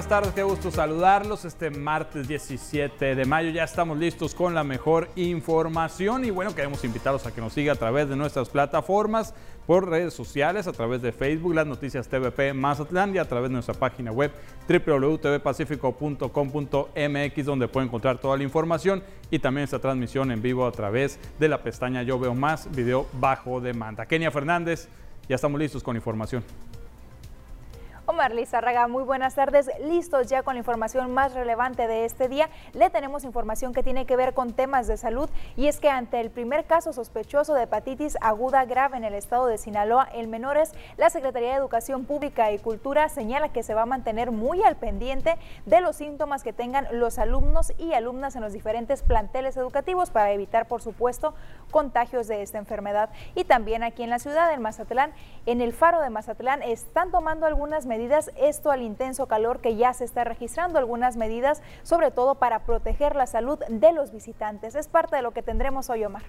buenas tardes, qué gusto saludarlos. Este martes 17 de mayo ya estamos listos con la mejor información y bueno, queremos invitarlos a que nos siga a través de nuestras plataformas, por redes sociales, a través de Facebook, las noticias TVP Mazatlán y a través de nuestra página web www.tvpacifico.com.mx donde pueden encontrar toda la información y también esta transmisión en vivo a través de la pestaña Yo Veo Más, video bajo demanda. Kenia Fernández, ya estamos listos con información. Omar Lizárraga, muy buenas tardes. Listos ya con la información más relevante de este día. Le tenemos información que tiene que ver con temas de salud y es que ante el primer caso sospechoso de hepatitis aguda grave en el estado de Sinaloa en menores, la Secretaría de Educación Pública y Cultura señala que se va a mantener muy al pendiente de los síntomas que tengan los alumnos y alumnas en los diferentes planteles educativos para evitar, por supuesto, contagios de esta enfermedad. Y también aquí en la ciudad, en Mazatlán, en el faro de Mazatlán, están tomando algunas medidas esto al intenso calor que ya se está registrando, algunas medidas sobre todo para proteger la salud de los visitantes. Es parte de lo que tendremos hoy, Omar.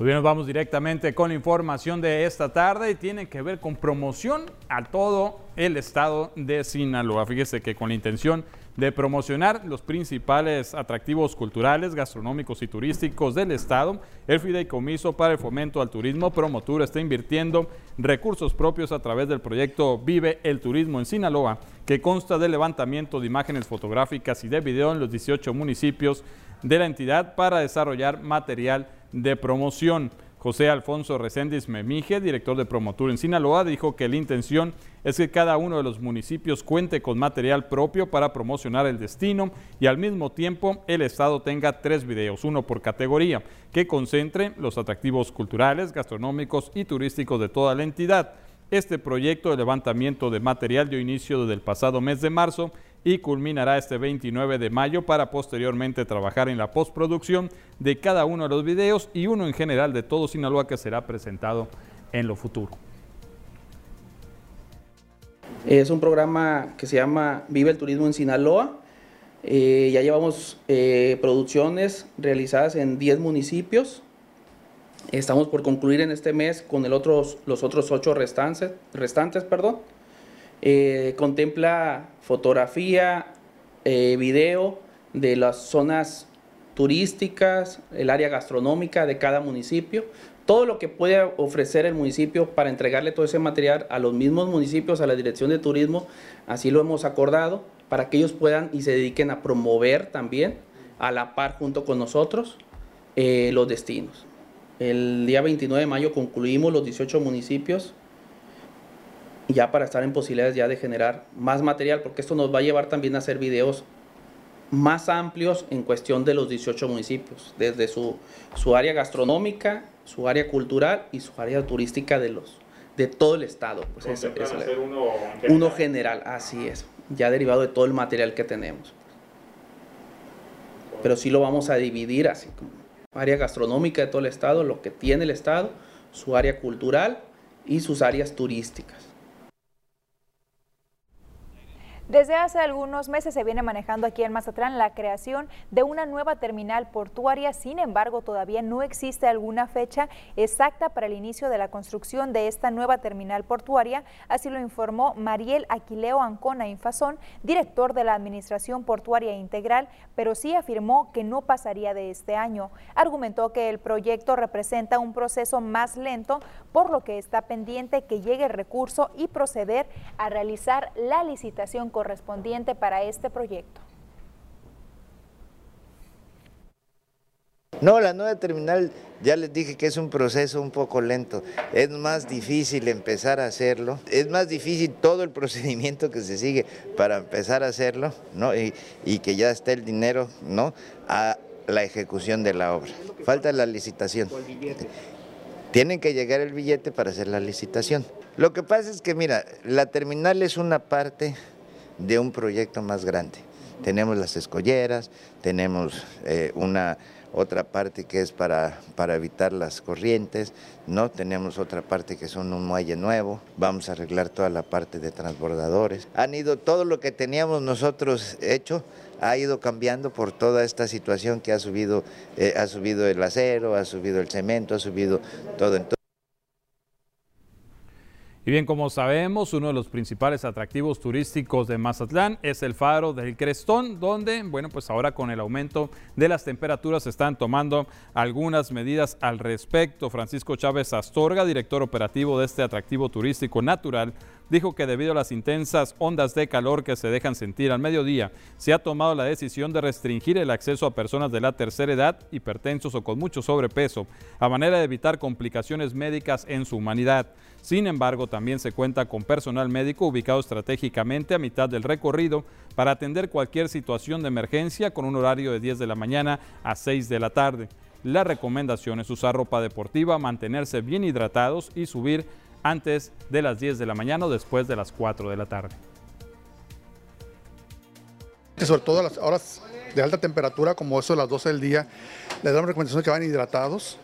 Pues bien, nos vamos directamente con la información de esta tarde y tiene que ver con promoción a todo el estado de Sinaloa. Fíjese que con la intención de promocionar los principales atractivos culturales, gastronómicos y turísticos del Estado, el Fideicomiso para el Fomento al Turismo Promotura está invirtiendo recursos propios a través del proyecto Vive el Turismo en Sinaloa, que consta del levantamiento de imágenes fotográficas y de video en los 18 municipios de la entidad para desarrollar material de promoción. José Alfonso Reséndiz Memije, director de Promotura en Sinaloa, dijo que la intención es que cada uno de los municipios cuente con material propio para promocionar el destino y al mismo tiempo el Estado tenga tres videos, uno por categoría, que concentre los atractivos culturales, gastronómicos y turísticos de toda la entidad. Este proyecto de levantamiento de material dio inicio desde el pasado mes de marzo y culminará este 29 de mayo para posteriormente trabajar en la postproducción de cada uno de los videos y uno en general de todo Sinaloa que será presentado en lo futuro. Es un programa que se llama Vive el Turismo en Sinaloa. Eh, ya llevamos eh, producciones realizadas en 10 municipios. Estamos por concluir en este mes con los otros 8 restantes. restantes perdón. Eh, contempla fotografía, eh, video de las zonas turísticas, el área gastronómica de cada municipio, todo lo que puede ofrecer el municipio para entregarle todo ese material a los mismos municipios, a la Dirección de Turismo, así lo hemos acordado, para que ellos puedan y se dediquen a promover también a la par junto con nosotros eh, los destinos. El día 29 de mayo concluimos los 18 municipios ya para estar en posibilidades ya de generar más material, porque esto nos va a llevar también a hacer videos más amplios en cuestión de los 18 municipios, desde su, su área gastronómica, su área cultural y su área turística de los de todo el estado. Pues es, uno, general. uno general, así es, ya derivado de todo el material que tenemos. Pero sí lo vamos a dividir así como área gastronómica de todo el estado, lo que tiene el estado, su área cultural y sus áreas turísticas. Desde hace algunos meses se viene manejando aquí en Mazatlán la creación de una nueva terminal portuaria, sin embargo todavía no existe alguna fecha exacta para el inicio de la construcción de esta nueva terminal portuaria, así lo informó Mariel Aquileo Ancona Infazón, director de la Administración Portuaria Integral, pero sí afirmó que no pasaría de este año. Argumentó que el proyecto representa un proceso más lento, por lo que está pendiente que llegue el recurso y proceder a realizar la licitación correspondiente para este proyecto. No, la nueva terminal ya les dije que es un proceso un poco lento. Es más difícil empezar a hacerlo. Es más difícil todo el procedimiento que se sigue para empezar a hacerlo, ¿no? Y, que ya esté el dinero, ¿no? A la ejecución de la obra. Falta la licitación. Tienen que llegar el billete para hacer la licitación. Lo que pasa es que, mira, la terminal es una parte de un proyecto más grande. Tenemos las escolleras, tenemos eh, una otra parte que es para, para evitar las corrientes, ¿no? Tenemos otra parte que son un muelle nuevo, vamos a arreglar toda la parte de transbordadores. Han ido, todo lo que teníamos nosotros hecho, ha ido cambiando por toda esta situación que ha subido, eh, ha subido el acero, ha subido el cemento, ha subido todo. Y bien, como sabemos, uno de los principales atractivos turísticos de Mazatlán es el faro del Crestón, donde, bueno, pues ahora con el aumento de las temperaturas se están tomando algunas medidas al respecto. Francisco Chávez Astorga, director operativo de este atractivo turístico natural, dijo que debido a las intensas ondas de calor que se dejan sentir al mediodía, se ha tomado la decisión de restringir el acceso a personas de la tercera edad, hipertensos o con mucho sobrepeso, a manera de evitar complicaciones médicas en su humanidad. Sin embargo, también se cuenta con personal médico ubicado estratégicamente a mitad del recorrido para atender cualquier situación de emergencia con un horario de 10 de la mañana a 6 de la tarde. La recomendación es usar ropa deportiva, mantenerse bien hidratados y subir antes de las 10 de la mañana o después de las 4 de la tarde. Sobre todo a las horas de alta temperatura, como eso de las 12 del día, les damos recomendación que vayan hidratados,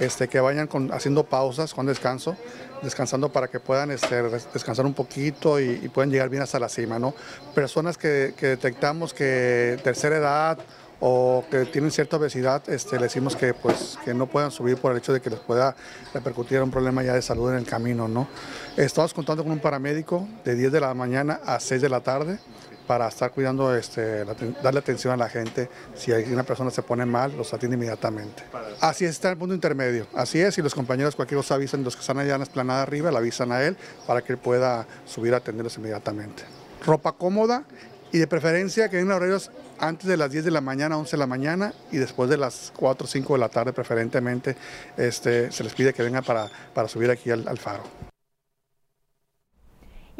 este, que vayan haciendo pausas con descanso, descansando para que puedan este, descansar un poquito y, puedan llegar bien hasta la cima. ¿no? Personas que, que detectamos que tercera edad o que tienen cierta obesidad, este, le decimos que, pues, que no puedan subir por el hecho de que les pueda repercutir un problema ya de salud en el camino. ¿no? Estamos contando con un paramédico de 10 de la mañana a 6 de la tarde para estar cuidando, este, darle atención a la gente. Si una persona se pone mal, los atiende inmediatamente. Así está el punto intermedio. Así es, y los compañeros cualquier cosa avisan, los que están allá en la esplanada arriba, le avisan a él para que él pueda subir a atenderlos inmediatamente. Ropa cómoda y de preferencia que en horarios antes de las 10 de la mañana, 11 de la mañana y después de las 4 o 5 de la tarde preferentemente este, se les pide que vengan para, para subir aquí al faro.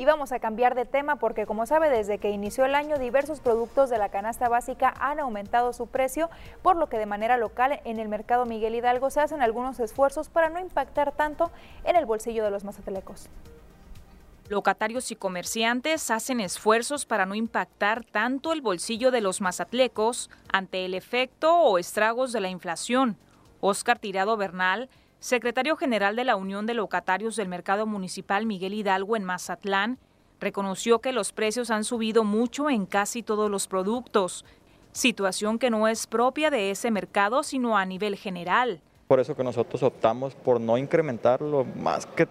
Y vamos a cambiar de tema porque como sabe desde que inició el año diversos productos de la canasta básica han aumentado su precio, por lo que de manera local en el mercado Miguel Hidalgo se hacen algunos esfuerzos para no impactar tanto en el bolsillo de los mazatelecos. Locatarios y comerciantes hacen esfuerzos para no impactar tanto el bolsillo de los mazatlecos ante el efecto o estragos de la inflación. Oscar Tirado Bernal secretario general de la Unión de Locatarios del Mercado Municipal Miguel Hidalgo en Mazatlán, reconoció que los precios han subido mucho en casi todos los productos, situación que no es propia de ese mercado, sino a nivel general por eso que nosotros optamos por no incrementarlo, más que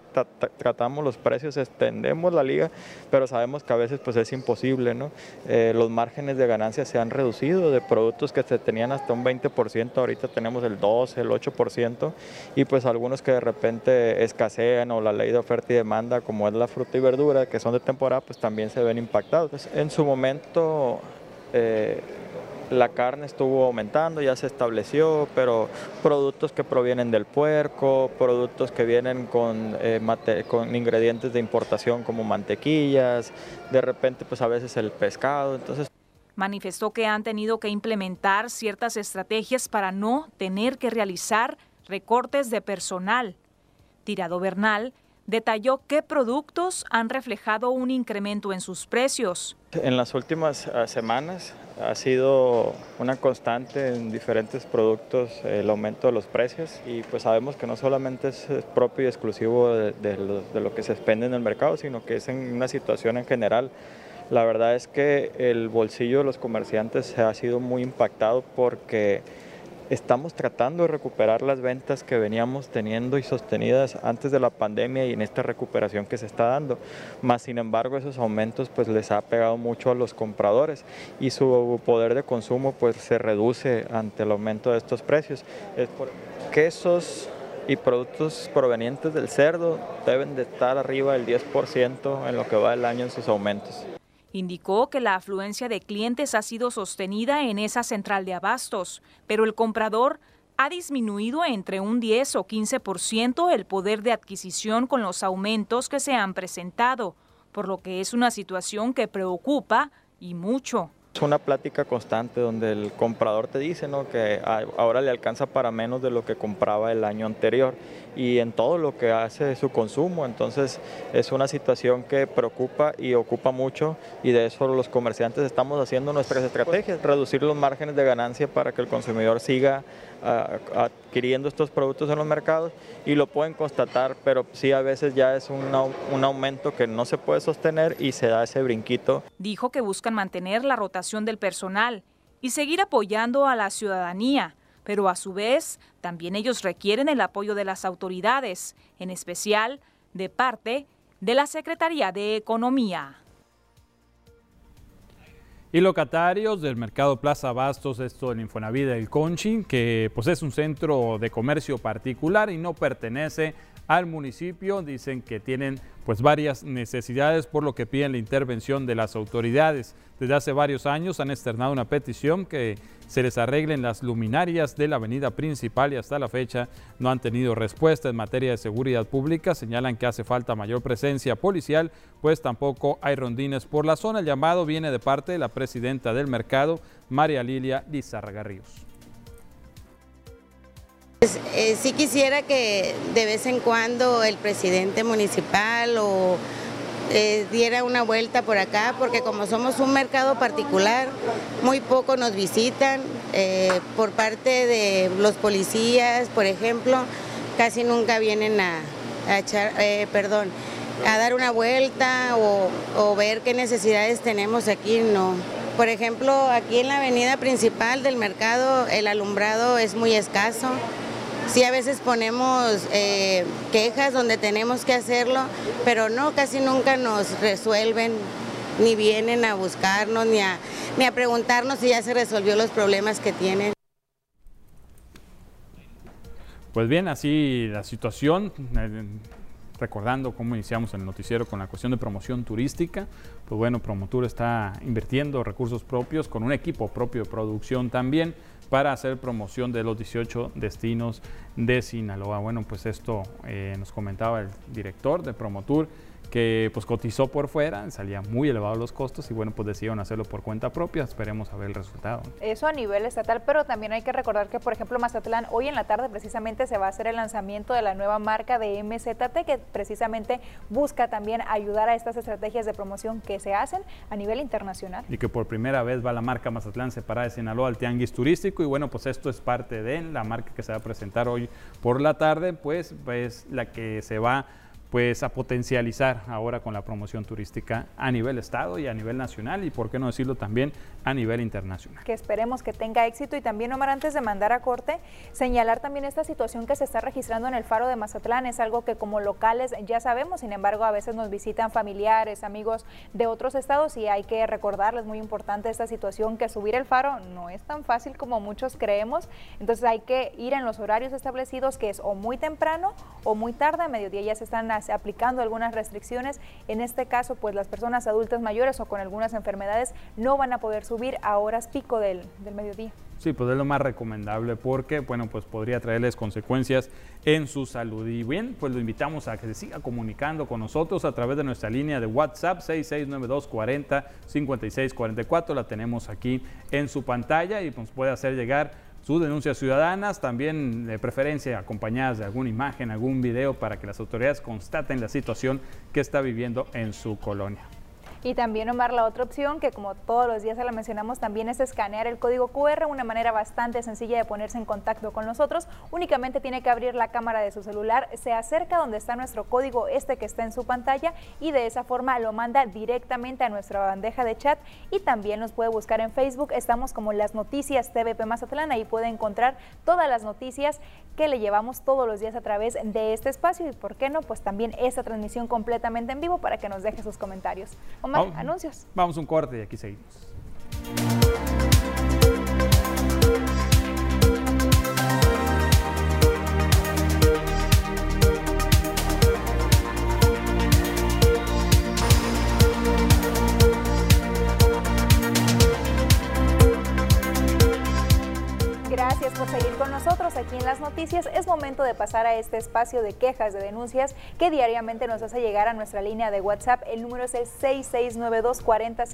tratamos los precios, extendemos la liga, pero sabemos que a veces pues es imposible, ¿no? Eh, los márgenes de ganancia se han reducido de productos que se tenían hasta un 20%, ahorita tenemos el 12, el 8%, y pues algunos que de repente escasean o la ley de oferta y demanda, como es la fruta y verdura, que son de temporada, pues también se ven impactados. en su momento... Eh, la carne estuvo aumentando, ya se estableció, pero productos que provienen del puerco, productos que vienen con, eh, con ingredientes de importación como mantequillas, de repente pues a veces el pescado, entonces manifestó que han tenido que implementar ciertas estrategias para no tener que realizar recortes de personal. Tirado Bernal detalló qué productos han reflejado un incremento en sus precios. En las últimas ah, semanas ha sido una constante en diferentes productos el aumento de los precios y pues sabemos que no solamente es propio y exclusivo de, lo, que se expende en el mercado, sino que es en una situación en general. La verdad es que el bolsillo de los comerciantes ha sido muy impactado porque estamos tratando de recuperar las ventas que veníamos teniendo y sostenidas antes de la pandemia y en esta recuperación que se está dando. Más sin embargo, esos aumentos pues les ha pegado mucho a los compradores y su poder de consumo pues se reduce ante el aumento de estos precios. quesos y productos provenientes del cerdo deben de estar arriba del 10% en lo que va el año en sus aumentos. Indicó que la afluencia de clientes ha sido sostenida en esa central de abastos, pero el comprador ha disminuido entre un 10 o 15% el poder de adquisición con los aumentos que se han presentado, por lo que es una situación que preocupa y mucho. Es una plática constante donde el comprador te dice ¿no? que ahora le alcanza para menos de lo que compraba el año anterior y en todo lo que hace su consumo. Entonces es una situación que preocupa y ocupa mucho y de eso los comerciantes estamos haciendo nuestras estrategias, reducir los márgenes de ganancia para que el consumidor siga adquiriendo estos productos en los mercados y lo pueden constatar, pero sí a veces ya es un, un aumento que no se puede sostener y se da ese brinquito. Dijo que buscan mantener la rotación del personal y seguir apoyando a la ciudadanía pero a su vez también ellos requieren el apoyo de las autoridades, en especial de parte de la Secretaría de Economía. Y locatarios del mercado Plaza Bastos, esto en Infonavit del Conchi, que pues es un centro de comercio particular y no pertenece al municipio. Dicen que tienen pues varias necesidades por lo que piden la intervención de las autoridades. Desde hace varios años han externado una petición que se les arreglen las luminarias de la avenida principal y hasta la fecha no han tenido respuesta en materia de seguridad pública. Señalan que hace falta mayor presencia policial, pues tampoco hay rondines por la zona. El llamado viene de parte de la presidenta del mercado, María Lilia Lizarraga. Pues, eh, sí quisiera que de vez en cuando el presidente municipal o eh, diera una vuelta por acá, porque como somos un mercado particular, muy poco nos visitan. Eh, por parte de los policías, por ejemplo, casi nunca vienen a, dar una vuelta o, o ver qué necesidades tenemos aquí, no. Por ejemplo, aquí en la avenida principal del mercado el alumbrado es muy escaso. Sí, a veces ponemos eh, quejas donde tenemos que hacerlo, pero no, casi nunca nos resuelven, ni vienen a buscarnos, ni a, ni a preguntarnos si ya se resolvió los problemas que tienen. Pues bien, así la situación, eh, recordando cómo iniciamos el noticiero con la cuestión de promoción turística, pues bueno, Promotur está invirtiendo recursos propios con un equipo propio de producción también para hacer promoción de los 18 destinos de Sinaloa. Bueno, pues esto eh, nos comentaba el director de Promotour que pues cotizó por fuera, salía muy elevados los costos y bueno, pues decidieron hacerlo por cuenta propia, esperemos a ver el resultado. Eso a nivel estatal, pero también hay que recordar que por ejemplo Mazatlán hoy en la tarde precisamente se va a hacer el lanzamiento de la nueva marca de MZT que precisamente busca también ayudar a estas estrategias de promoción que se hacen a nivel internacional. Y que por primera vez va la marca Mazatlán separada de Sinaloa al Tianguis Turístico y bueno, pues esto es parte de la marca que se va a presentar hoy por la tarde, pues es la que se va pues a potencializar ahora con la promoción turística a nivel estado y a nivel nacional y por qué no decirlo también a nivel internacional. Que esperemos que tenga éxito. Y también Omar antes de mandar a corte señalar también esta situación que se está registrando en el faro de Mazatlán. Es algo que como locales ya sabemos, sin embargo a veces nos visitan familiares, amigos de otros estados y hay que recordarles muy importante esta situación que subir el faro no es tan fácil como muchos creemos, entonces hay que ir en los horarios establecidos que es o muy temprano o muy tarde, a mediodía ya se están aplicando algunas restricciones. En este caso, pues las personas adultas mayores o con algunas enfermedades no van a poder subir a horas pico del, del mediodía. Sí, pues es lo más recomendable porque, bueno, pues podría traerles consecuencias en su salud. Y bien, pues lo invitamos a que se siga comunicando con nosotros a través de nuestra línea de WhatsApp 6692405644. La tenemos aquí en su pantalla y nos puede hacer llegar sus denuncias ciudadanas, también de preferencia acompañadas de alguna imagen, algún video para que las autoridades constaten la situación que está viviendo en su colonia. Y también, Omar, la otra opción, que como todos los días se la mencionamos, también es escanear el código QR, una manera bastante sencilla de ponerse en contacto con nosotros. Únicamente tiene que abrir la cámara de su celular, se acerca donde está nuestro código, este que está en su pantalla, y de esa forma lo manda directamente a nuestra bandeja de chat. Y también nos puede buscar en Facebook, estamos como las noticias TVP Mazatlán, ahí puede encontrar todas las noticias que le llevamos todos los días a través de este espacio y, ¿por qué no? Pues también esta transmisión completamente en vivo para que nos deje sus comentarios vamos, anuncios. Vamos un corte y aquí seguimos. Gracias por seguir con nosotros aquí en las noticias. Es momento de pasar a este espacio de quejas, de denuncias que diariamente nos hace llegar a nuestra línea de WhatsApp. El número es el 6692 40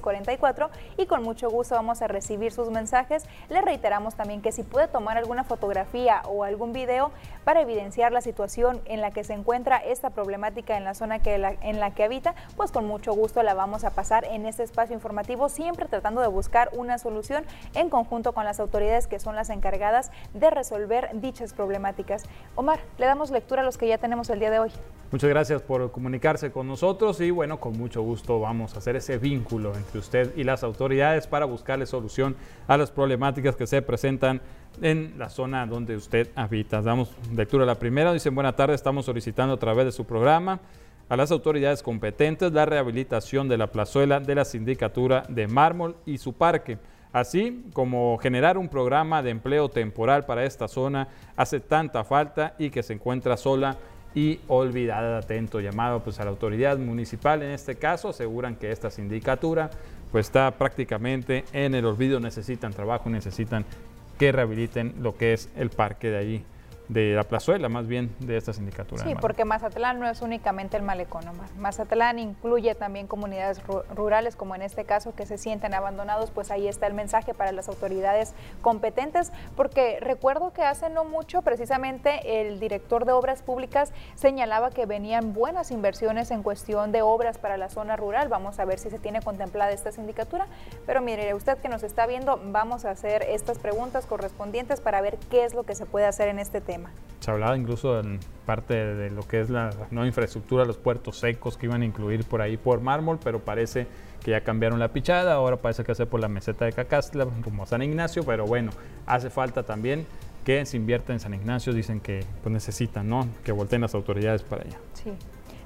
44 y con mucho gusto vamos a recibir sus mensajes. Le reiteramos también que si puede tomar alguna fotografía o algún video para evidenciar la situación en la que se encuentra esta problemática en la zona que en la que habita, pues con mucho gusto la vamos a pasar en este espacio informativo, siempre tratando de buscar una solución en conjunto con las autoridades que son las encargadas de resolver dichas problemáticas. Omar, le damos lectura a los que ya tenemos el día de hoy. Muchas gracias por comunicarse con nosotros y bueno, con mucho gusto vamos a hacer ese vínculo entre usted y las autoridades para buscarle solución a las problemáticas que se presentan en la zona donde usted habita. Damos lectura a la primera. Dicen, buena tarde, estamos solicitando a través de su programa a las autoridades competentes la rehabilitación de la plazuela de la sindicatura de mármol y su parque, así como generar un programa de empleo temporal para esta zona hace tanta falta y que se encuentra sola y olvidada. Atento llamado pues, a la autoridad municipal. En este caso, aseguran que esta sindicatura pues, está prácticamente en el olvido, necesitan trabajo, necesitan que rehabiliten lo que es el parque de allí de la plazuela, más bien de esta sindicatura. Sí, porque Mazatlán no es únicamente el malecón, Omar. Mazatlán incluye también comunidades rurales, como en este caso, que se sienten abandonados, pues ahí está el mensaje para las autoridades competentes, porque recuerdo que hace no mucho, precisamente, el director de Obras Públicas señalaba que venían buenas inversiones en cuestión de obras para la zona rural. Vamos a ver si se tiene contemplada esta sindicatura, pero mire, usted que nos está viendo, vamos a hacer estas preguntas correspondientes para ver qué es lo que se puede hacer en este tema. Se hablaba incluso en parte de lo que es la nueva infraestructura, los puertos secos que iban a incluir por ahí por mármol, pero parece que ya cambiaron la pichada, ahora parece que hace por la meseta de Cacastla, como San Ignacio, pero bueno, hace falta también que se invierta en San Ignacio, dicen que pues, necesitan, ¿no? Que volteen las autoridades para allá. Sí.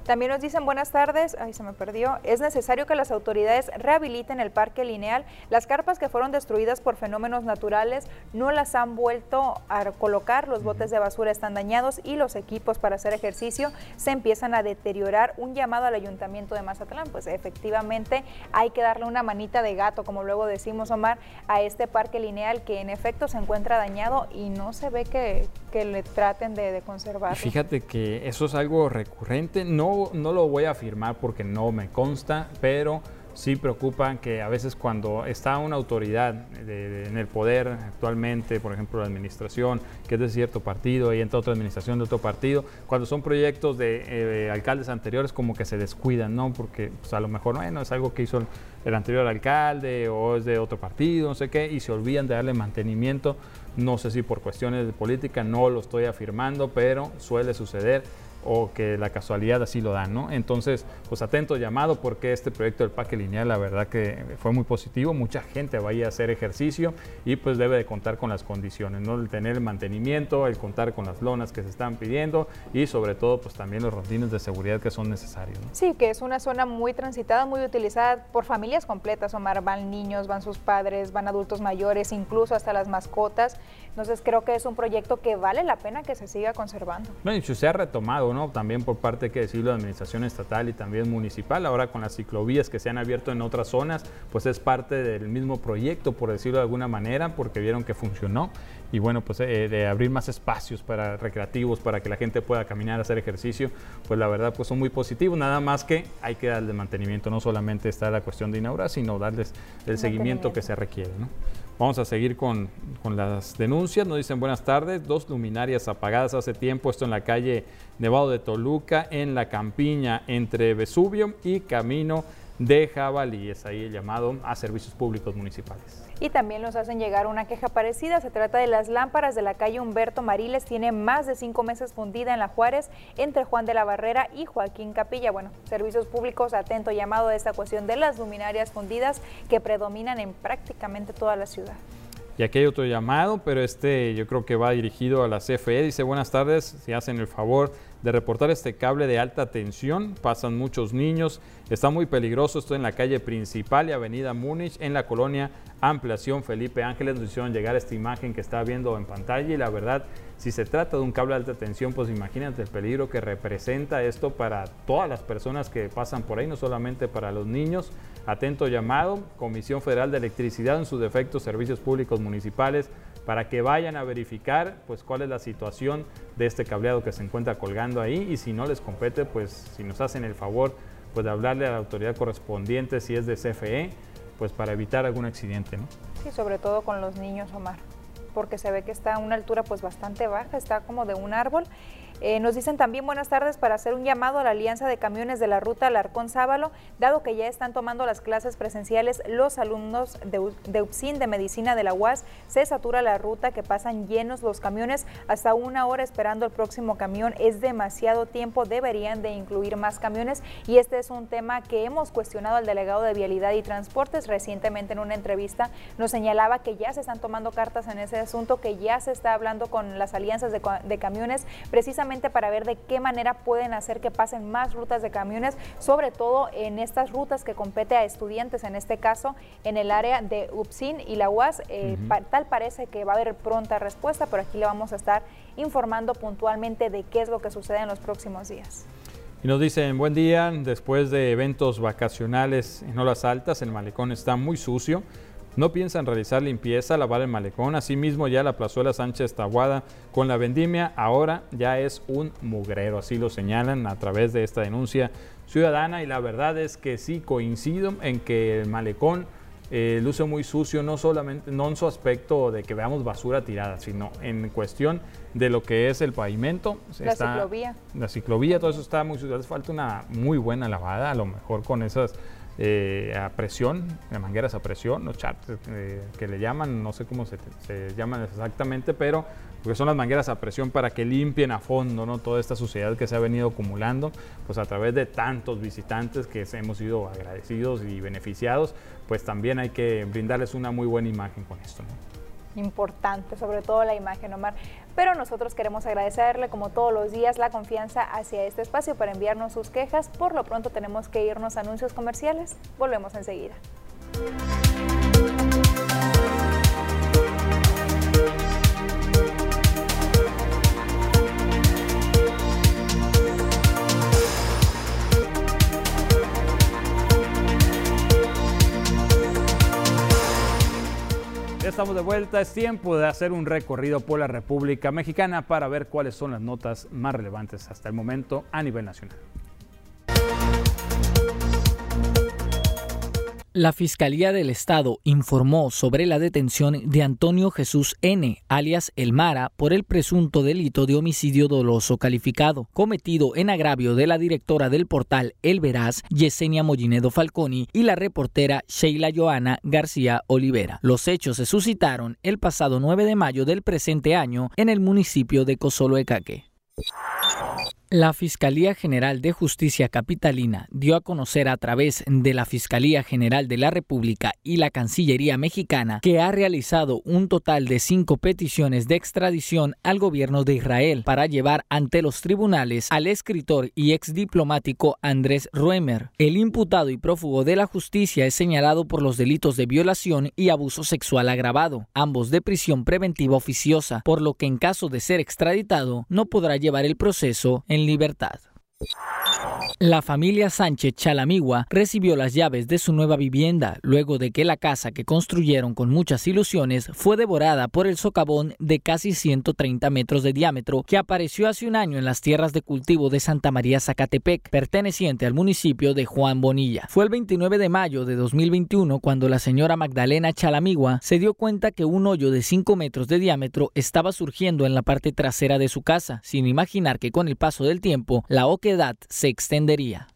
También nos dicen buenas tardes, ay se me perdió, es necesario que las autoridades rehabiliten el parque lineal. Las carpas que fueron destruidas por fenómenos naturales no las han vuelto a colocar, los botes de basura están dañados y los equipos para hacer ejercicio se empiezan a deteriorar. Un llamado al ayuntamiento de Mazatlán, pues efectivamente hay que darle una manita de gato, como luego decimos Omar, a este parque lineal que en efecto se encuentra dañado y no se ve que, le traten de, de conservarlo. Fíjate que eso es algo recurrente, no no, lo voy a afirmar porque no me consta, pero sí preocupa que a veces cuando está una autoridad en el poder actualmente, por ejemplo la administración, que es de cierto partido y entra otra administración de otro partido, cuando son proyectos de eh, alcaldes anteriores como que se descuidan, ¿no? Porque pues, a lo mejor, bueno, es algo que hizo el anterior alcalde o es de otro partido, no sé qué, y se olvidan de darle mantenimiento, no sé si por cuestiones de política, no lo estoy afirmando, pero suele suceder o que la casualidad así lo da, ¿no? Entonces, pues atento llamado porque este proyecto del parque lineal, la verdad que fue muy positivo, mucha gente va a ir a hacer ejercicio y pues debe de contar con las condiciones, ¿no? El tener el mantenimiento, el contar con las lonas que se están pidiendo y sobre todo pues también los rondines de seguridad que son necesarios. Sí, que es una zona muy transitada, muy utilizada por familias completas, Omar, van niños, van sus padres, van adultos mayores, incluso hasta las mascotas, entonces creo que es un proyecto que vale la pena que se siga conservando. No, y se ha retomado también por parte, que decirlo, de la administración estatal y también municipal. Ahora con las ciclovías que se han abierto en otras zonas, pues es parte del mismo proyecto, por decirlo de alguna manera, porque vieron que funcionó. Y bueno, pues eh, de abrir más espacios para recreativos, para que la gente pueda caminar, hacer ejercicio, pues la verdad pues son muy positivos. Nada más que hay que darle mantenimiento, no solamente está la cuestión de inaugurar, sino darles el seguimiento que se requiere. Vamos a seguir con, con, las denuncias. Nos dicen buenas tardes. Dos luminarias apagadas hace tiempo. Esto en la calle Nevado de Toluca, en la campiña entre Vesubio y Camino de Jabalíes. Ahí el llamado a servicios públicos municipales y también nos hacen llegar una queja parecida. Se trata de las lámparas de la calle Humberto Mariles. Tiene más de cinco meses fundida en la Juárez entre Juan de la Barrera y Joaquín Capilla. Bueno, servicios públicos, atento llamado a esta cuestión de las luminarias fundidas que predominan en prácticamente toda la ciudad. Y aquí hay otro llamado, pero este yo creo que va dirigido a la CFE. Dice, buenas tardes, si hacen el favor de reportar este cable de alta tensión. Pasan muchos niños. Está muy peligroso. Estoy en la calle principal y avenida Múnich, en la colonia Ampliación Felipe Ángeles. Nos hicieron llegar esta imagen que está viendo en pantalla y la verdad, si se trata de un cable de alta tensión, pues imagínate el peligro que representa esto para todas las personas que pasan por ahí, no solamente para los niños. Atento llamado, Comisión Federal de Electricidad, en su defecto, Servicios Públicos Municipales, para que vayan a verificar pues cuál es la situación de este cableado que se encuentra colgando ahí y si no les compete, pues si nos hacen el favor pues de hablarle a la autoridad correspondiente si es de CFE, pues para evitar algún accidente, ¿no? Sí, sobre todo con los niños, Omar, porque se ve que está a una altura pues bastante baja, está como de un árbol eh, nos dicen también buenas tardes para hacer un llamado a la Alianza de Camiones de la Ruta Alarcón-Sábalo, dado que ya están tomando las clases presenciales los alumnos de, de UPSIN de Medicina de la UAS, se satura la ruta que pasan llenos los camiones hasta una hora esperando el próximo camión. Es demasiado tiempo, deberían de incluir más camiones y este es un tema que hemos cuestionado al delegado de Vialidad y Transportes. Recientemente en una entrevista nos señalaba que ya se están tomando cartas en ese asunto, que ya se está hablando con las alianzas de camiones precisamente para ver de qué manera pueden hacer que pasen más rutas de camiones, sobre todo en estas rutas que compete a estudiantes, en este caso en el área de UPSIN y la UAS. Eh, tal parece que va a haber pronta respuesta, pero aquí le vamos a estar informando puntualmente de qué es lo que sucede en los próximos días. Y nos dicen, buen día, después de eventos vacacionales en Olas Altas, el malecón está muy sucio. No piensan realizar limpieza, lavar el malecón. Asimismo, ya la plazuela Sánchez Taguada con la vendimia ahora ya es un mugrero. Así lo señalan a través de esta denuncia ciudadana. Y la verdad es que sí coincido en que el malecón eh, luce muy sucio, no solamente no en su aspecto de que veamos basura tirada, sino en cuestión de lo que es el pavimento. La ciclovía. La ciclovía, todo eso está muy sucio. falta una muy buena lavada, a lo mejor con esas eh, a presión, mangueras a presión, los charts eh, que le llaman, no sé cómo se, llaman exactamente, pero porque son las mangueras a presión para que limpien a fondo ¿no? toda esta suciedad que se ha venido acumulando, pues a través de tantos visitantes que hemos sido agradecidos y beneficiados, pues también hay que brindarles una muy buena imagen con esto. Importante, sobre todo la imagen, Omar. Pero nosotros queremos agradecerle, como todos los días, la confianza hacia este espacio para enviarnos sus quejas. Por lo pronto tenemos que irnos a anuncios comerciales. Volvemos enseguida. Estamos de vuelta. Es tiempo de hacer un recorrido por la República Mexicana para ver cuáles son las notas más relevantes hasta el momento a nivel nacional. La Fiscalía del Estado informó sobre la detención de Antonio Jesús N., alias El Mara, por el presunto delito de homicidio doloso calificado, cometido en agravio de la directora del portal El Veraz, Yesenia Mollinedo Falconi, y la reportera Sheila Joana García Olivera. Los hechos se suscitaron el pasado 9 de mayo del presente año en el municipio de Cozoloecaque. La Fiscalía General de Justicia Capitalina dio a conocer a través de la Fiscalía General de la República y la Cancillería Mexicana que ha realizado un total de cinco peticiones de extradición al gobierno de Israel para llevar ante los tribunales al escritor y exdiplomático Andrés Ruemer. El imputado y prófugo de la justicia es señalado por los delitos de violación y abuso sexual agravado, ambos de prisión preventiva oficiosa, por lo que en caso de ser extraditado no podrá llevar el proceso en libertad. La familia Sánchez Chalamigua recibió las llaves de su nueva vivienda luego de que la casa que construyeron con muchas ilusiones fue devorada por el socavón de casi 130 metros de diámetro que apareció hace un año en las tierras de cultivo de Santa María Zacatepec, perteneciente al municipio de Juan Bonilla. Fue el 29 de mayo de 2021 cuando la señora Magdalena Chalamigua se dio cuenta que un hoyo de 5 metros de diámetro estaba surgiendo en la parte trasera de su casa, sin imaginar que con el paso del tiempo la oquedad se extendería.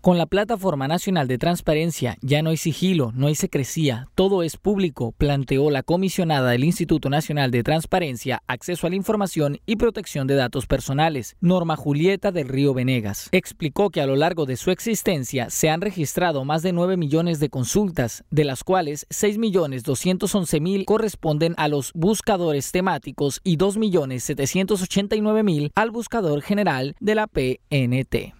Con la Plataforma Nacional de Transparencia ya no hay sigilo, no hay secrecía, todo es público, planteó la comisionada del Instituto Nacional de Transparencia, Acceso a la Información y Protección de Datos Personales, Norma Julieta del Río Venegas. Explicó que a lo largo de su existencia se han registrado más de 9 millones de consultas, de las cuales 6 millones 211 mil corresponden a los buscadores temáticos y 2 millones 789 mil al buscador general de la PNT.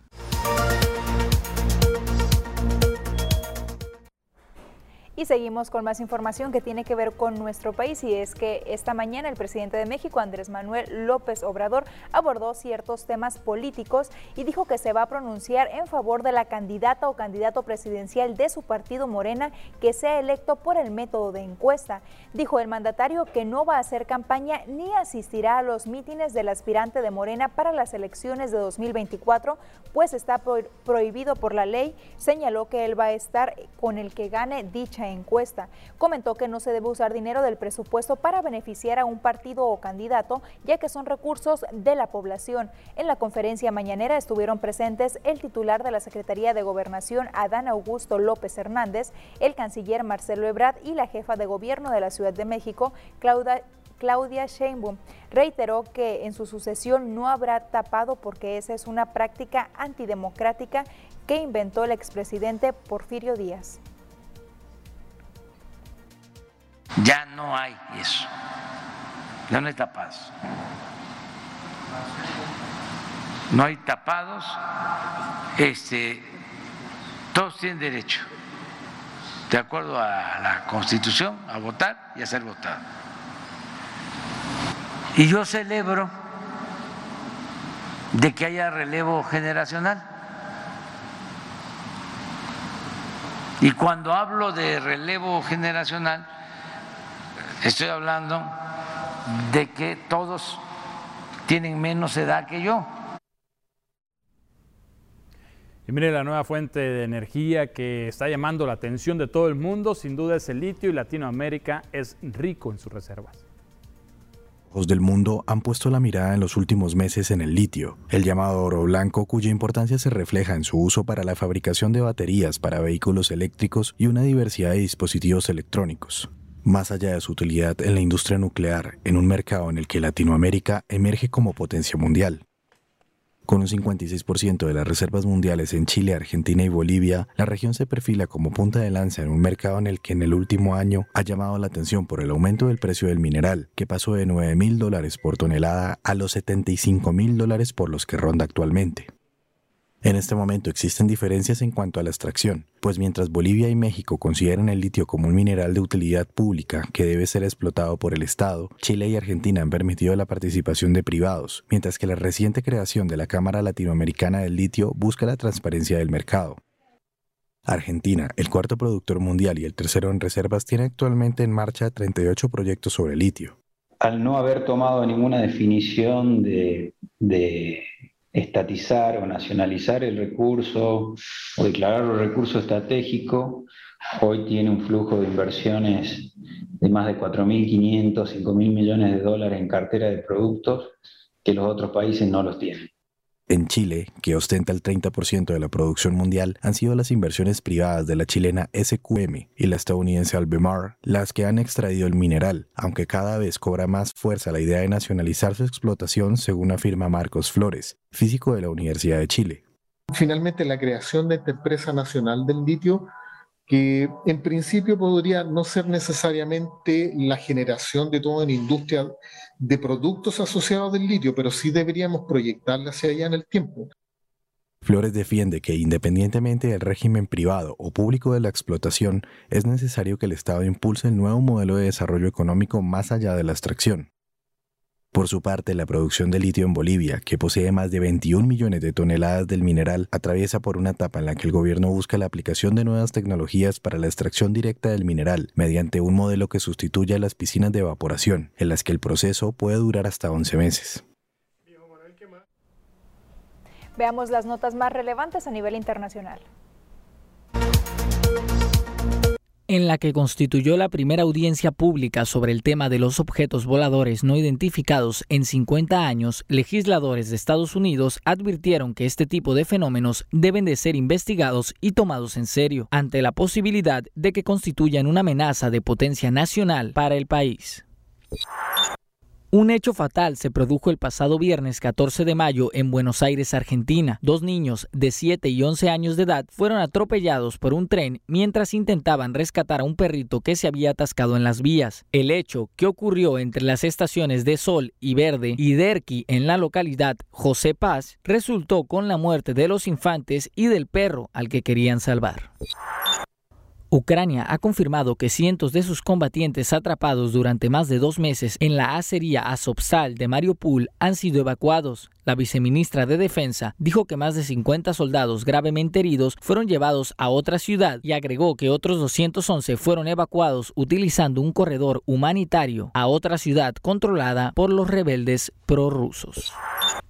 Y seguimos con más información que tiene que ver con nuestro país y es que esta mañana el presidente de México, Andrés Manuel López Obrador, abordó ciertos temas políticos y dijo que se va a pronunciar en favor de la candidata o candidato presidencial de su partido Morena que sea electo por el método de encuesta. Dijo el mandatario que no va a hacer campaña ni asistirá a los mítines del aspirante de Morena para las elecciones de 2024, pues está prohibido por la ley. Señaló que él va a estar con el que gane dicha encuesta. Comentó que no se debe usar dinero del presupuesto para beneficiar a un partido o candidato, ya que son recursos de la población. En la conferencia mañanera estuvieron presentes el titular de la Secretaría de Gobernación, Adán Augusto López Hernández, el canciller Marcelo Ebrard y la jefa de gobierno de la Ciudad de México, Claudia Claudia Sheinbaum reiteró que en su sucesión no habrá tapado porque esa es una práctica antidemocrática que inventó el expresidente Porfirio Díaz. Ya no hay eso. Ya no hay tapados. no hay tapados, este, todos tienen derecho, de acuerdo a la Constitución, a votar y a ser votado. Y yo celebro de que haya relevo generacional. Y cuando hablo de relevo generacional, estoy hablando de que todos tienen menos edad que yo. Y mire, la nueva fuente de energía que está llamando la atención de todo el mundo, sin duda es el litio y Latinoamérica es rico en sus reservas Los del mundo han puesto la mirada en los últimos meses en el litio, el llamado oro blanco cuya importancia se refleja en su uso para la fabricación de baterías para vehículos eléctricos y una diversidad de dispositivos electrónicos. Más allá de su utilidad en la industria nuclear, en un mercado en el que Latinoamérica emerge como potencia mundial. Con un 56% de las reservas mundiales en Chile, Argentina y Bolivia, la región se perfila como punta de lanza en un mercado en el que en el último año ha llamado la atención por el aumento del precio del mineral, que pasó de 9 mil dólares por tonelada a los 75 mil dólares por los que ronda actualmente. En este momento existen diferencias en cuanto a la extracción, pues mientras Bolivia y México consideran el litio como un mineral de utilidad pública que debe ser explotado por el Estado, Chile y Argentina han permitido la participación de privados, mientras que la reciente creación de la Cámara Latinoamericana del Litio busca la transparencia del mercado. Argentina, el cuarto productor mundial y el tercero en reservas, tiene actualmente en marcha 38 proyectos sobre litio. Al no haber tomado ninguna definición de, de estatizar o nacionalizar el recurso o declararlo recurso estratégico, hoy tiene un flujo de inversiones de más de 4.500, 5.000 millones de dólares en cartera de productos que los otros países no los tienen. En Chile, que ostenta el 30% de la producción mundial, han sido las inversiones privadas de la chilena SQM y la estadounidense Albemarle las que han extraído el mineral, aunque cada vez cobra más fuerza la idea de nacionalizar su explotación, según afirma Marcos Flores, físico de la Universidad de Chile. Finalmente, la creación de esta empresa nacional del litio que en principio podría no ser necesariamente la generación de toda una industria de productos asociados del litio, pero sí deberíamos proyectarla hacia allá en el tiempo. Flores defiende que independientemente del régimen privado o público de la explotación, es necesario que el Estado impulse el nuevo modelo de desarrollo económico más allá de la extracción. Por su parte, la producción de litio en Bolivia, que posee más de 21 millones de toneladas del mineral, atraviesa por una etapa en la que el gobierno busca la aplicación de nuevas tecnologías para la extracción directa del mineral, mediante un modelo que sustituya las piscinas de evaporación, en las que el proceso puede durar hasta 11 meses. Veamos las notas más relevantes a nivel internacional. En la que constituyó la primera audiencia pública sobre el tema de los objetos voladores no identificados en 50 años, legisladores de Estados Unidos advirtieron que este tipo de fenómenos deben de ser investigados y tomados en serio, ante la posibilidad de que constituyan una amenaza de potencia nacional para el país. Un hecho fatal se produjo el pasado viernes 14 de mayo en Buenos Aires, Argentina. Dos niños de 7 y 11 años de edad fueron atropellados por un tren mientras intentaban rescatar a un perrito que se había atascado en las vías. El hecho, que ocurrió entre las estaciones de Sol y Verde y Derqui en la localidad José Paz, resultó con la muerte de los infantes y del perro al que querían salvar. Ucrania ha confirmado que cientos de sus combatientes atrapados durante más de dos meses en la acería Azovstal de Mariupol han sido evacuados. La viceministra de Defensa dijo que más de 50 soldados gravemente heridos fueron llevados a otra ciudad y agregó que otros 211 fueron evacuados utilizando un corredor humanitario a otra ciudad controlada por los rebeldes prorrusos.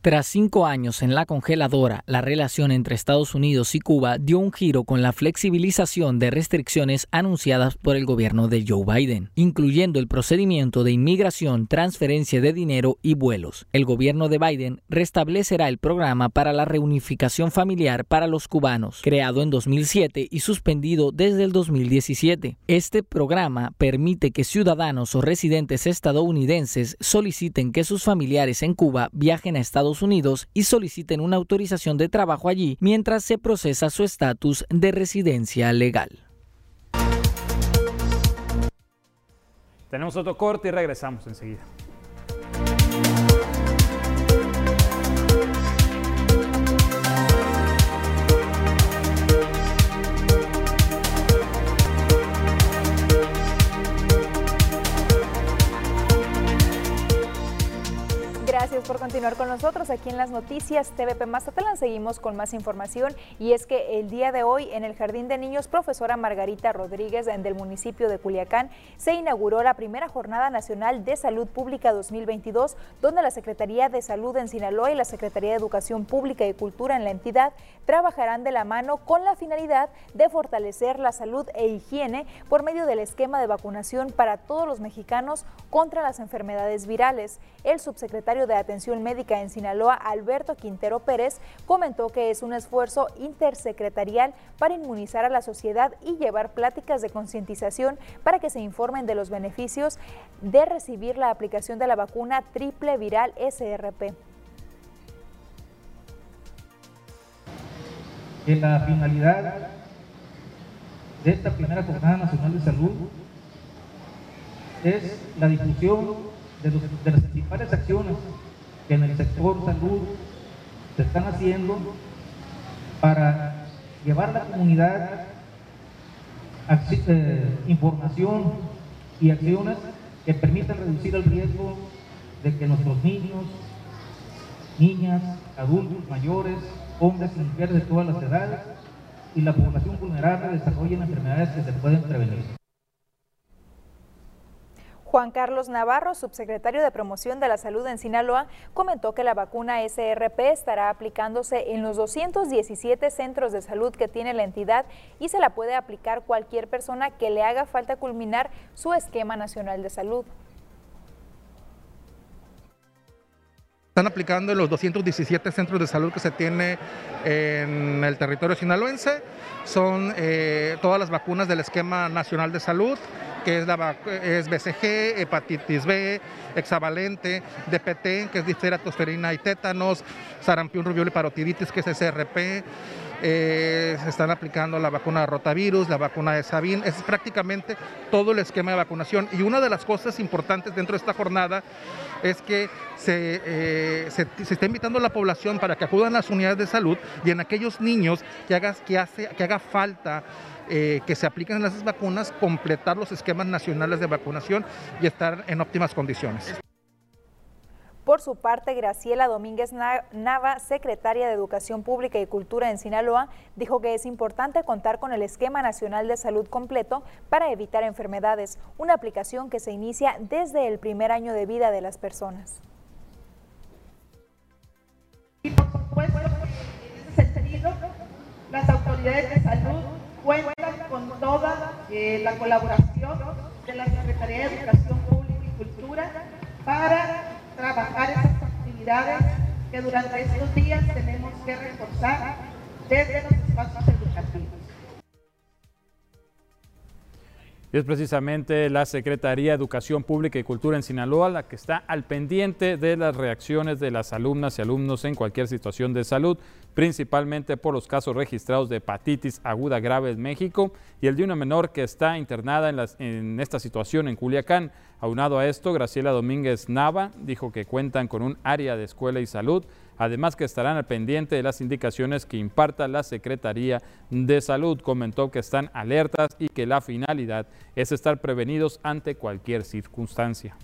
Tras cinco años en la congeladora, la relación entre Estados Unidos y Cuba dio un giro con la flexibilización de restricciones anunciadas por el gobierno de Joe Biden, incluyendo el procedimiento de inmigración, transferencia de dinero y vuelos. El gobierno de Biden restablecerá el programa para la reunificación familiar para los cubanos, creado en 2007 y suspendido desde el 2017. Este programa permite que ciudadanos o residentes estadounidenses soliciten que sus familiares en Cuba viajen a Estados Unidos y soliciten una autorización de trabajo allí mientras se procesa su estatus de residencia legal. Tenemos otro corte y regresamos enseguida. Continuar con nosotros aquí en las noticias TVP Mazatlán. Seguimos con más información y es que el día de hoy en el Jardín de Niños profesora Margarita Rodríguez del municipio de Culiacán se inauguró la primera Jornada Nacional de Salud Pública 2022 donde la Secretaría de Salud en Sinaloa y la Secretaría de Educación Pública y Cultura en la entidad trabajarán de la mano con la finalidad de fortalecer la salud e higiene por medio del esquema de vacunación para todos los mexicanos contra las enfermedades virales. El subsecretario de Atención Médica en Sinaloa, Alberto Quintero Pérez, comentó que es un esfuerzo intersecretarial para inmunizar a la sociedad y llevar pláticas de concientización para que se informen de los beneficios de recibir la aplicación de la vacuna triple viral SRP. la finalidad de esta primera Jornada Nacional de Salud es la difusión de, de las principales acciones que en el sector salud se están haciendo para llevar a la comunidad eh, información y acciones que permitan reducir el riesgo de que nuestros niños, niñas, adultos, mayores, hombres y mujeres de todas las edades y la población vulnerable desarrollen enfermedades que se pueden prevenir. Juan Carlos Navarro, subsecretario de Promoción de la Salud en Sinaloa, comentó que la vacuna SRP estará aplicándose en los 217 centros de salud que tiene la entidad y se la puede aplicar cualquier persona que le haga falta culminar su esquema nacional de salud. Están aplicando en los 217 centros de salud que se tiene en el territorio sinaloense. Son eh, todas las vacunas del esquema nacional de salud que es, la, es BCG, hepatitis B, hexavalente, DPT, que es difteria, tosferina y tétanos, sarampión, rubiola y parotiditis, que es SRP. Eh, se están aplicando la vacuna de rotavirus, la vacuna de Sabin, es prácticamente todo el esquema de vacunación. Y una de las cosas importantes dentro de esta jornada es que se, eh, se, está invitando a la población para que acudan a las unidades de salud y en aquellos niños que, hagas, que, hace, que haga falta eh, que se apliquen las vacunas, completar los esquemas nacionales de vacunación y estar en óptimas condiciones. Por su parte, Graciela Domínguez Nava, secretaria de Educación Pública y Cultura en Sinaloa, dijo que es importante contar con el Esquema Nacional de Salud completo para evitar enfermedades, una aplicación que se inicia desde el primer año de vida de las personas. Y por supuesto, en ese sentido, las autoridades de salud cuentan con toda eh, la colaboración de la Secretaría de Educación Pública y Cultura para trabajar esas actividades que durante estos días tenemos que reforzar desde los espacios educativos. es precisamente la Secretaría de Educación Pública y Cultura en Sinaloa la que está al pendiente de las reacciones de las alumnas y alumnos en cualquier situación de salud, principalmente por los casos registrados de hepatitis aguda grave en México y el de una menor que está internada en, en esta situación en Culiacán. Aunado a esto, Graciela Domínguez Nava dijo que cuentan con un área de escuela y salud Además que estarán al pendiente de las indicaciones que imparta la Secretaría de Salud. Comentó que están alertas y que la finalidad es estar prevenidos ante cualquier circunstancia.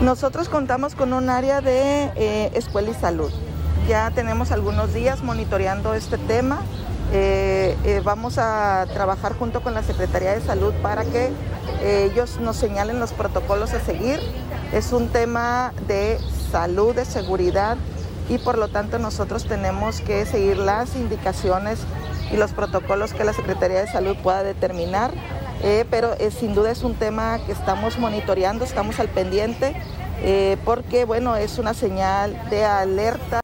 Nosotros contamos con un área de eh, escuela y salud. Ya tenemos algunos días monitoreando este tema. Eh, eh, vamos a trabajar junto con la Secretaría de Salud para que ellos nos señalen los protocolos a seguir. Es un tema de salud, de seguridad y por lo tanto nosotros tenemos que seguir las indicaciones y los protocolos que la Secretaría de Salud pueda determinar, eh, pero eh, sin duda es un tema que estamos monitoreando, estamos al pendiente, eh, porque bueno, es una señal de alerta.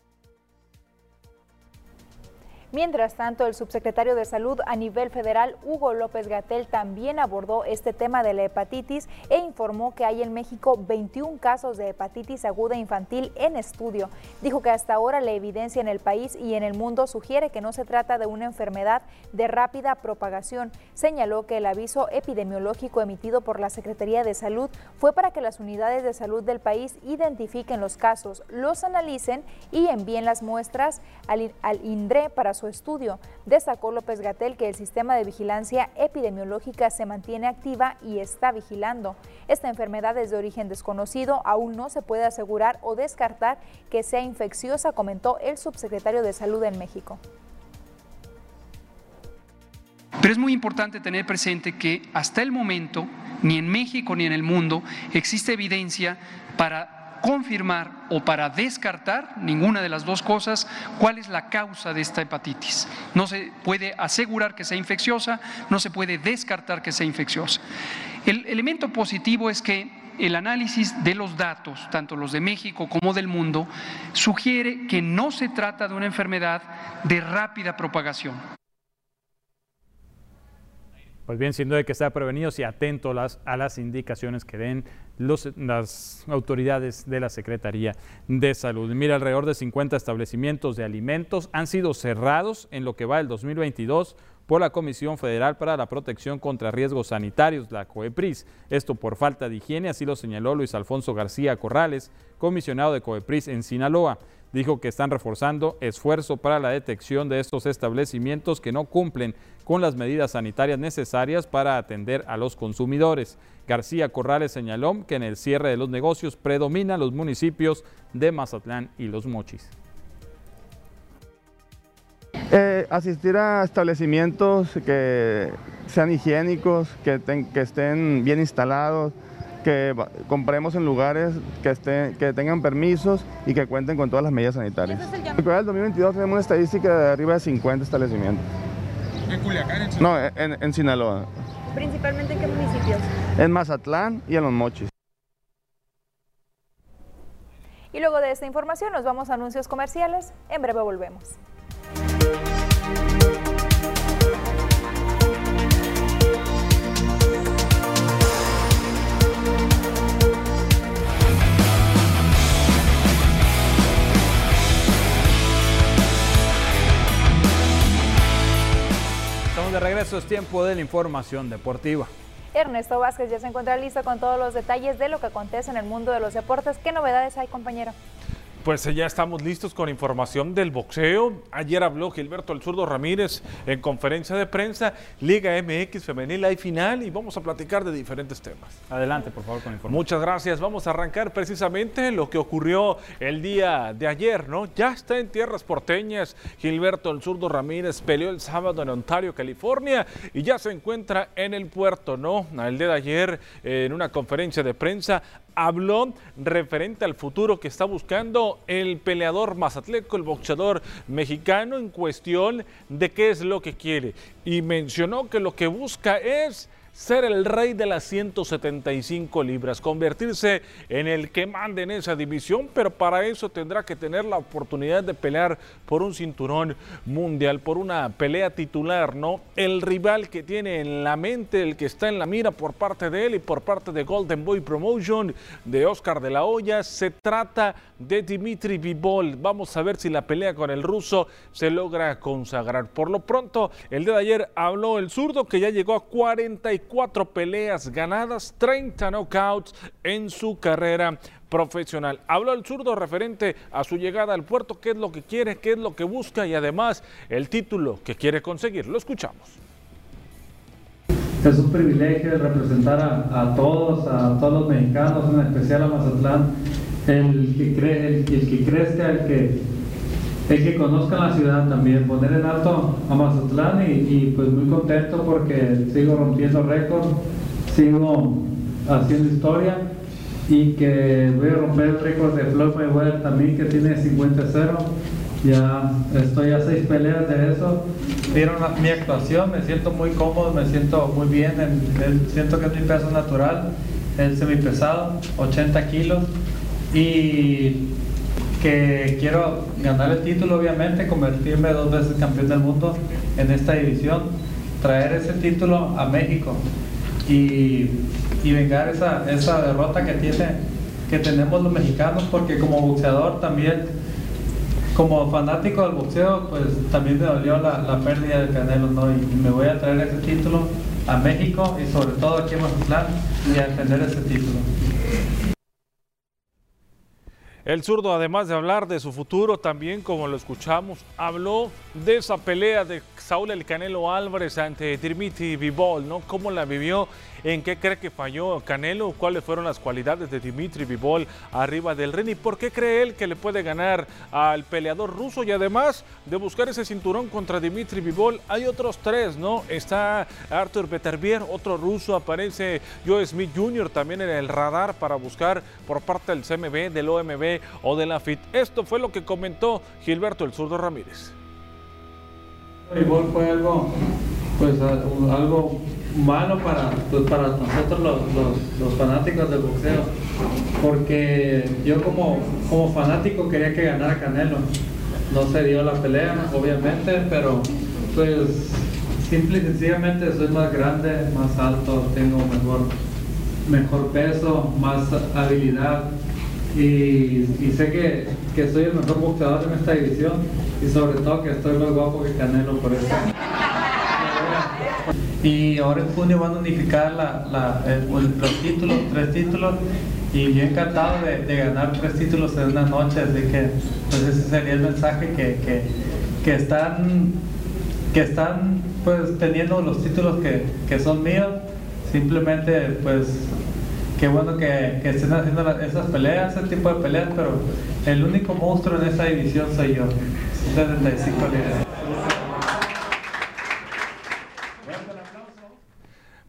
Mientras tanto, el subsecretario de Salud a nivel federal, Hugo López Gatel, también abordó este tema de la hepatitis e informó que hay en México 21 casos de hepatitis aguda infantil en estudio. Dijo que hasta ahora la evidencia en el país y en el mundo sugiere que no se trata de una enfermedad de rápida propagación. Señaló que el aviso epidemiológico emitido por la Secretaría de Salud fue para que las unidades de salud del país identifiquen los casos, los analicen y envíen las muestras al, INDRE para su estudio. Destacó López Gatel que el sistema de vigilancia epidemiológica se mantiene activa y está vigilando. Esta enfermedad es de origen desconocido, aún no se puede asegurar o descartar que sea infecciosa, comentó el subsecretario de Salud en México. Pero es muy importante tener presente que hasta el momento, ni en México ni en el mundo, existe evidencia para confirmar o para descartar ninguna de las dos cosas cuál es la causa de esta hepatitis. No se puede asegurar que sea infecciosa, no se puede descartar que sea infecciosa. El elemento positivo es que el análisis de los datos, tanto los de México como del mundo, sugiere que no se trata de una enfermedad de rápida propagación. Pues bien, siendo de que estar prevenidos y atentos a las indicaciones que den las autoridades de la Secretaría de Salud. Mira, alrededor de 50 establecimientos de alimentos han sido cerrados en lo que va el 2022 por la Comisión Federal para la Protección contra Riesgos Sanitarios, la COEPRIS. Esto por falta de higiene, así lo señaló Luis Alfonso García Corrales, comisionado de COEPRIS en Sinaloa dijo que están reforzando esfuerzo para la detección de estos establecimientos que no cumplen con las medidas sanitarias necesarias para atender a los consumidores. García Corrales señaló que en el cierre de los negocios predominan los municipios de Mazatlán y Los Mochis. Eh, asistir a establecimientos que sean higiénicos, que, que estén bien instalados, que compremos en lugares que, estén, que tengan permisos y que cuenten con todas las medidas sanitarias. En el 2022 tenemos una estadística de arriba de 50 establecimientos. ¿En Culiacán? En no, en, en Sinaloa. ¿Principalmente en qué municipios? En Mazatlán y en Los Mochis. Y luego de esta información nos vamos a anuncios comerciales. En breve volvemos. De regreso, es tiempo de la información deportiva. Ernesto Vázquez ya se encuentra listo con todos los detalles de lo que acontece en el mundo de los deportes. ¿Qué novedades hay, compañero? Pues ya estamos listos con información del boxeo. Ayer habló Gilberto El Zurdo Ramírez en conferencia de prensa, Liga MX Femenil hay final y vamos a platicar de diferentes temas. Adelante, por favor, con información. Muchas gracias. Vamos a arrancar precisamente lo que ocurrió el día de ayer, ¿no? Ya está en tierras porteñas. Gilberto El Zurdo Ramírez peleó el sábado en Ontario, California y ya se encuentra en el puerto, ¿no? El día de ayer en una conferencia de prensa habló referente al futuro que está buscando el peleador mazatleco, el boxeador mexicano, en cuestión de qué es lo que quiere. Y mencionó que lo que busca es ser el rey de las 175 libras, convertirse en el que mande en esa división, pero para eso tendrá que tener la oportunidad de pelear por un cinturón mundial, por una pelea titular, ¿no? El rival que tiene en la mente, el que está en la mira por parte de él y por parte de Golden Boy Promotion, de Oscar de la Hoya, se trata de Dimitri Vivol. Vamos a ver si la pelea con el ruso se logra consagrar. Por lo pronto, el día de ayer habló el zurdo que ya llegó a 44 peleas ganadas, 30 knockouts en su carrera profesional. Habló el zurdo referente a su llegada al puerto, qué es lo que quiere, qué es lo que busca y además el título que quiere conseguir. Lo escuchamos. Es un privilegio representar a, todos, a todos los mexicanos, en especial a Mazatlán, el que, cree, el, que crezca, el que, el que conozca la ciudad también, poner en alto a Mazatlán y, pues muy contento porque sigo rompiendo récords, sigo haciendo historia y que voy a romper el récord de Floyd Mayweather también que tiene 50-0. Ya estoy a seis peleas de eso. Vieron mi actuación, me siento muy cómodo, me siento muy bien, siento que es mi peso natural, el semipesado, 80 kilos y que quiero ganar el título obviamente, convertirme dos veces campeón del mundo en esta división, traer ese título a México y, y vengar esa, esa derrota que, tiene, que tenemos los mexicanos, porque como boxeador también, como fanático del boxeo, pues también me dolió la, la pérdida del Canelo, ¿no? Y, me voy a traer ese título a México y sobre todo aquí en Mazatlán y a defender ese título. El zurdo, además de hablar de su futuro, también, como lo escuchamos, habló de esa pelea de Saúl El Canelo Álvarez ante Dimitri Vivol, ¿no? ¿Cómo la vivió? ¿En qué cree que falló Canelo? ¿Cuáles fueron las cualidades de Dimitri Vivol arriba del ring? ¿Y por qué cree él que le puede ganar al peleador ruso? Y además de buscar ese cinturón contra Dimitri Vivol, hay otros tres, ¿no? Está Arthur Beterbier, otro ruso, aparece Joe Smith Jr. también en el radar para buscar por parte del CMB, del OMB o de la FIT. Esto fue lo que comentó Gilberto el Zurdo Ramírez. El fue algo, pues, algo malo para, pues, para nosotros los, los, fanáticos del boxeo, porque yo como, como fanático quería que ganara Canelo. No se dio la pelea, obviamente, pero pues simple y sencillamente soy más grande, más alto, tengo mejor, mejor peso, más habilidad y, sé que, que, soy el mejor boxeador en esta división y sobre todo que estoy más guapo que Canelo por eso. Y ahora en junio van a unificar la, los títulos, tres títulos y yo encantado de, de, ganar tres títulos en una noche, así que pues ese sería el mensaje que, que, que están que están pues teniendo los títulos que, que son míos, simplemente pues qué bueno que, estén haciendo esas peleas, ese tipo de peleas, pero el único monstruo en esa división soy yo. 75 líderes.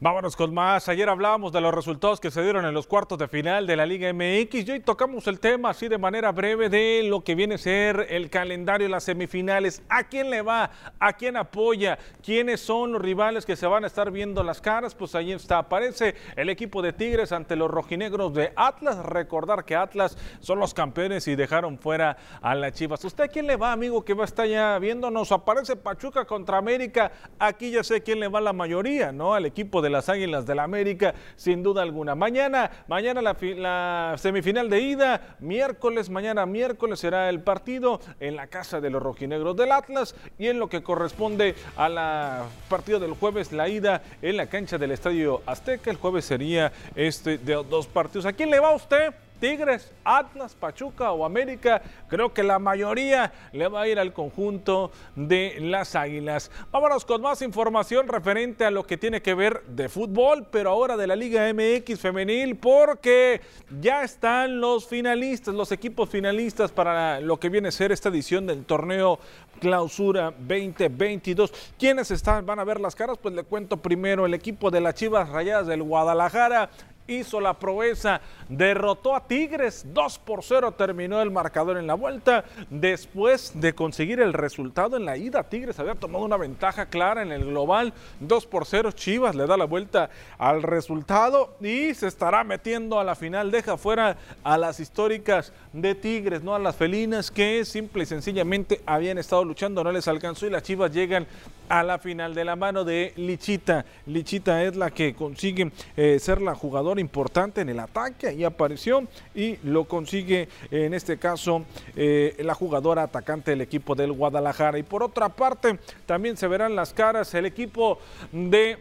Vámonos con más. Ayer hablábamos de los resultados que se dieron en los cuartos de final de la Liga MX y hoy tocamos el tema así de manera breve de lo que viene a ser el calendario las semifinales. ¿A quién le va? ¿A quién apoya? ¿Quiénes son los rivales que se van a estar viendo las caras? Pues ahí está. Aparece el equipo de Tigres ante los rojinegros de Atlas. Recordar que Atlas son los campeones y dejaron fuera a las Chivas. ¿Usted a quién le va, amigo, que va a estar ya viéndonos? Aparece Pachuca contra América. Aquí ya sé quién le va la mayoría, ¿no? Al equipo de las Águilas del la América, sin duda alguna. Mañana, mañana la, semifinal de ida, miércoles, mañana miércoles será el partido en la casa de los rojinegros del Atlas y en lo que corresponde a la partido del jueves, la ida en la cancha del Estadio Azteca. El jueves sería este de dos partidos. ¿A quién le va usted? Tigres, Atlas, Pachuca o América, creo que la mayoría le va a ir al conjunto de las Águilas. Vámonos con más información referente a lo que tiene que ver de fútbol, pero ahora de la Liga MX femenil, porque ya están los finalistas, los equipos finalistas para lo que viene a ser esta edición del torneo Clausura 2022. ¿Quiénes están? Van a ver las caras, pues le cuento primero el equipo de las Chivas Rayadas del Guadalajara hizo la proeza, derrotó a Tigres, 2 por 0 terminó el marcador en la vuelta, después de conseguir el resultado en la ida, Tigres había tomado una ventaja clara en el global, 2 por 0, Chivas le da la vuelta al resultado y se estará metiendo a la final, deja fuera a las históricas de Tigres, no a las felinas que simple y sencillamente habían estado luchando, no les alcanzó y las Chivas llegan a la final de la mano de Lichita. Lichita es la que consigue eh, ser la jugadora importante en el ataque, y apareció y lo consigue en este caso eh, la jugadora atacante del equipo del Guadalajara. Y por otra parte, también se verán las caras el equipo de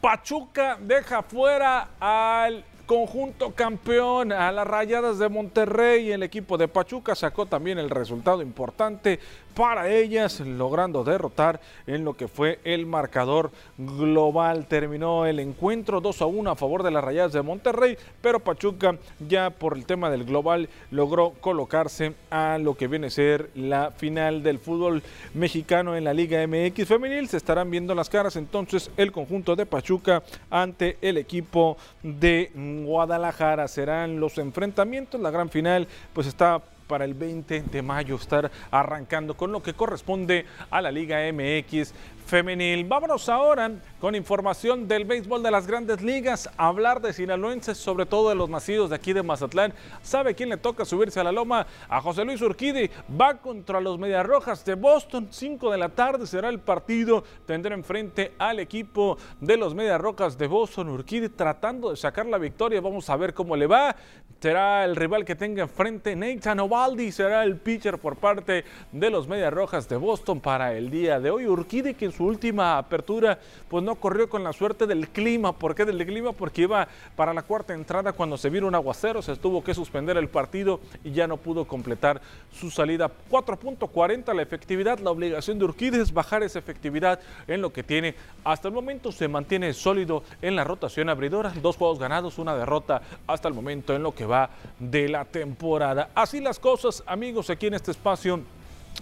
Pachuca deja fuera al conjunto campeón a las Rayadas de Monterrey. El equipo de Pachuca sacó también el resultado importante para ellas, logrando derrotar en lo que fue el marcador global. Terminó el encuentro 2 a 1 a favor de las Rayadas de Monterrey, pero Pachuca ya por el tema del global logró colocarse a lo que viene a ser la final del fútbol mexicano en la Liga MX femenil. Se estarán viendo las caras entonces el conjunto de Pachuca ante el equipo de Guadalajara. Serán los enfrentamientos, la gran final pues está para el 20 de mayo estar arrancando con lo que corresponde a la Liga MX femenil. Vámonos ahora con información del béisbol de las grandes ligas, hablar de sinaloenses, sobre todo de los nacidos de aquí de Mazatlán. ¿Sabe quién le toca subirse a la loma? A José Luis Urquidi. Va contra los Medias Rojas de Boston. 5 de la tarde será el partido. Tendrá enfrente al equipo de los Medias Rojas de Boston. Urquidi tratando de sacar la victoria. Vamos a ver cómo le va. Será el rival que tenga enfrente Nathan Oval Eovaldi será el pitcher por parte de los Medias Rojas de Boston para el día de hoy. Urquidi que en su última apertura pues no corrió con la suerte del clima. ¿Por qué del clima? Porque iba para la cuarta entrada cuando se vino un aguacero, se tuvo que suspender el partido y ya no pudo completar su salida. 4.40 la efectividad, la obligación de Urquidi es bajar esa efectividad en lo que tiene. Hasta el momento se mantiene sólido en la rotación abridora, dos juegos ganados, una derrota hasta el momento en lo que va de la temporada. Así las cosas, amigos, aquí en este espacio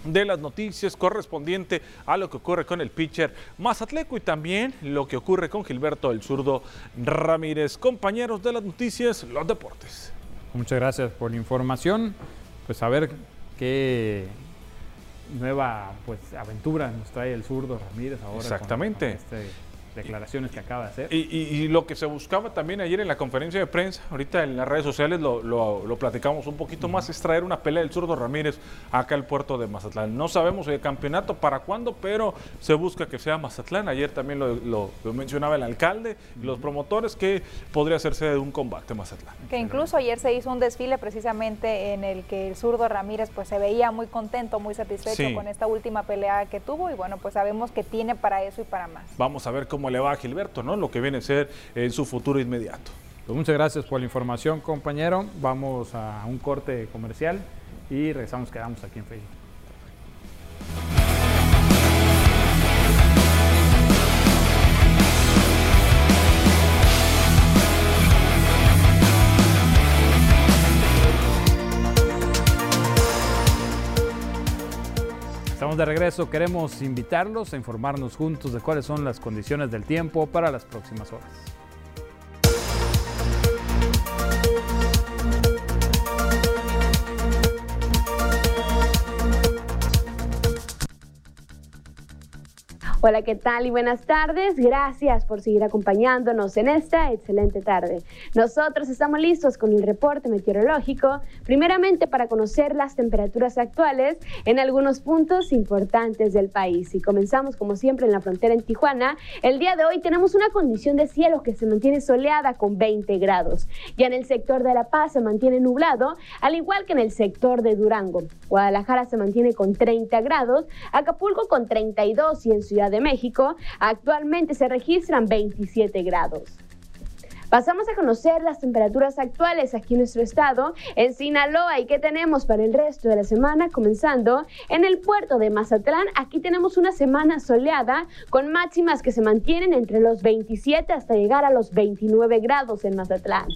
de las noticias correspondiente a lo que ocurre con el pitcher Mazatleco y también lo que ocurre con Gilberto el zurdo Ramírez. Compañeros de las noticias, los deportes. Muchas gracias por la información. Pues a ver qué nueva pues aventura nos trae el zurdo Ramírez ahora. Exactamente. Con, con este declaraciones que acaba de hacer. Y, y, y, lo que se buscaba también ayer en la conferencia de prensa, ahorita en las redes sociales lo, lo, lo platicamos un poquito uh -huh. más, es traer una pelea del zurdo Ramírez acá al puerto de Mazatlán. No sabemos el campeonato para cuándo, pero se busca que sea Mazatlán. Ayer también lo, mencionaba el alcalde y uh -huh. los promotores que podría hacerse de un combate Mazatlán. Que incluso ayer se hizo un desfile precisamente en el que el zurdo Ramírez pues se veía muy contento, muy satisfecho sí. con esta última pelea que tuvo y bueno, pues sabemos que tiene para eso y para más. Vamos a ver le va a Gilberto, ¿no? Lo que viene a ser en su futuro inmediato. Pues muchas gracias por la información, compañero. Vamos a un corte comercial y regresamos, quedamos aquí en Facebook. De regreso, queremos invitarlos a informarnos juntos de cuáles son las condiciones del tiempo para las próximas horas. Hola, ¿qué tal y buenas tardes? Gracias por seguir acompañándonos en esta excelente tarde. Nosotros estamos listos con el reporte meteorológico, primeramente para conocer las temperaturas actuales en algunos puntos importantes del país. Y comenzamos como siempre en la frontera en Tijuana. El día de hoy tenemos una condición de cielo que se mantiene soleada con 20 grados. Ya en el sector de La Paz se mantiene nublado, al igual que en el sector de Durango. Guadalajara se mantiene con 30 grados, Acapulco con 32 y en Ciudad de México, actualmente se registran 27 grados. Pasamos a conocer las temperaturas actuales aquí en nuestro estado, en Sinaloa y qué tenemos para el resto de la semana, comenzando en el puerto de Mazatlán. Aquí tenemos una semana soleada con máximas que se mantienen entre los 27 hasta llegar a los 29 grados en Mazatlán.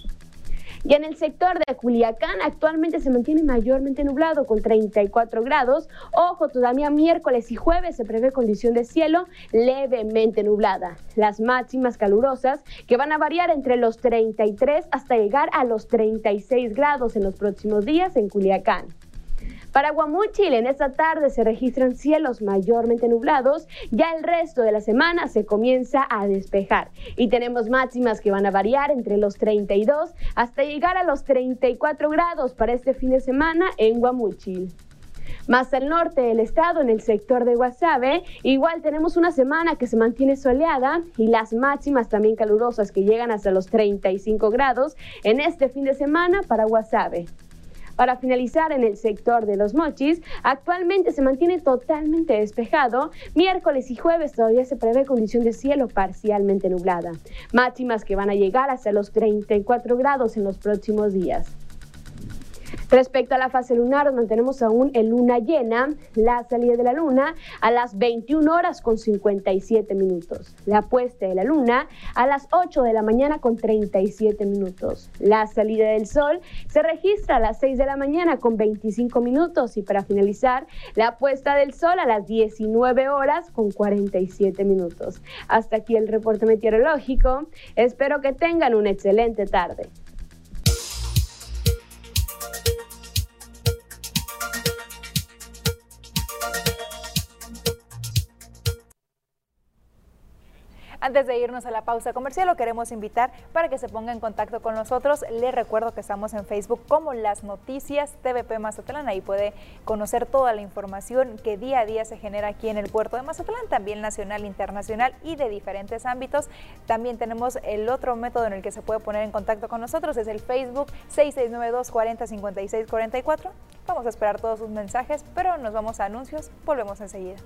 Y en el sector de Culiacán actualmente se mantiene mayormente nublado con 34 grados. Ojo, todavía miércoles y jueves se prevé condición de cielo levemente nublada. Las máximas calurosas que van a variar entre los 33 hasta llegar a los 36 grados en los próximos días en Culiacán. Para Guamúchil, en esta tarde se registran cielos mayormente nublados, ya el resto de la semana se comienza a despejar y tenemos máximas que van a variar entre los 32 hasta llegar a los 34 grados para este fin de semana en Guamúchil. Más al norte del estado, en el sector de Guasave, igual tenemos una semana que se mantiene soleada y las máximas también calurosas que llegan hasta los 35 grados en este fin de semana para Guasave. Para finalizar, en el sector de los mochis, actualmente se mantiene totalmente despejado. Miércoles y jueves todavía se prevé condición de cielo parcialmente nublada. Máximas que van a llegar hasta los 34 grados en los próximos días. Respecto a la fase lunar, mantenemos aún en luna llena, la salida de la luna a las 21 horas con 57 minutos, la puesta de la luna a las 8 de la mañana con 37 minutos, la salida del sol se registra a las 6 de la mañana con 25 minutos y para finalizar, la puesta del sol a las 19 horas con 47 minutos. Hasta aquí el reporte meteorológico, espero que tengan una excelente tarde. Antes de irnos a la pausa comercial, lo queremos invitar para que se ponga en contacto con nosotros. Le recuerdo que estamos en Facebook como Las Noticias TVP Mazatlán. Ahí puede conocer toda la información que día a día se genera aquí en el puerto de Mazatlán, también nacional, internacional y de diferentes ámbitos. También tenemos el otro método en el que se puede poner en contacto con nosotros, es el Facebook 6692 40 56 44. Vamos a esperar todos sus mensajes, pero nos vamos a anuncios. Volvemos enseguida.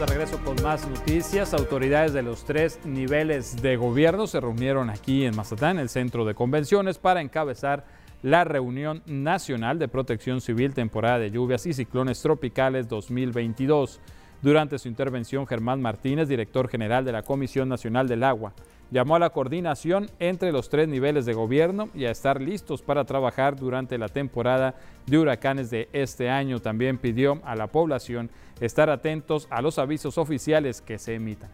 De regreso con más noticias. Autoridades de los tres niveles de gobierno se reunieron aquí en Mazatlán, el centro de convenciones, para encabezar la reunión nacional de protección civil temporada de lluvias y ciclones tropicales 2022. Durante su intervención, Germán Martínez, director general de la Comisión Nacional del Agua, llamó a la coordinación entre los tres niveles de gobierno y a estar listos para trabajar durante la temporada de huracanes de este año. También pidió a la población estar atentos a los avisos oficiales que se emitan.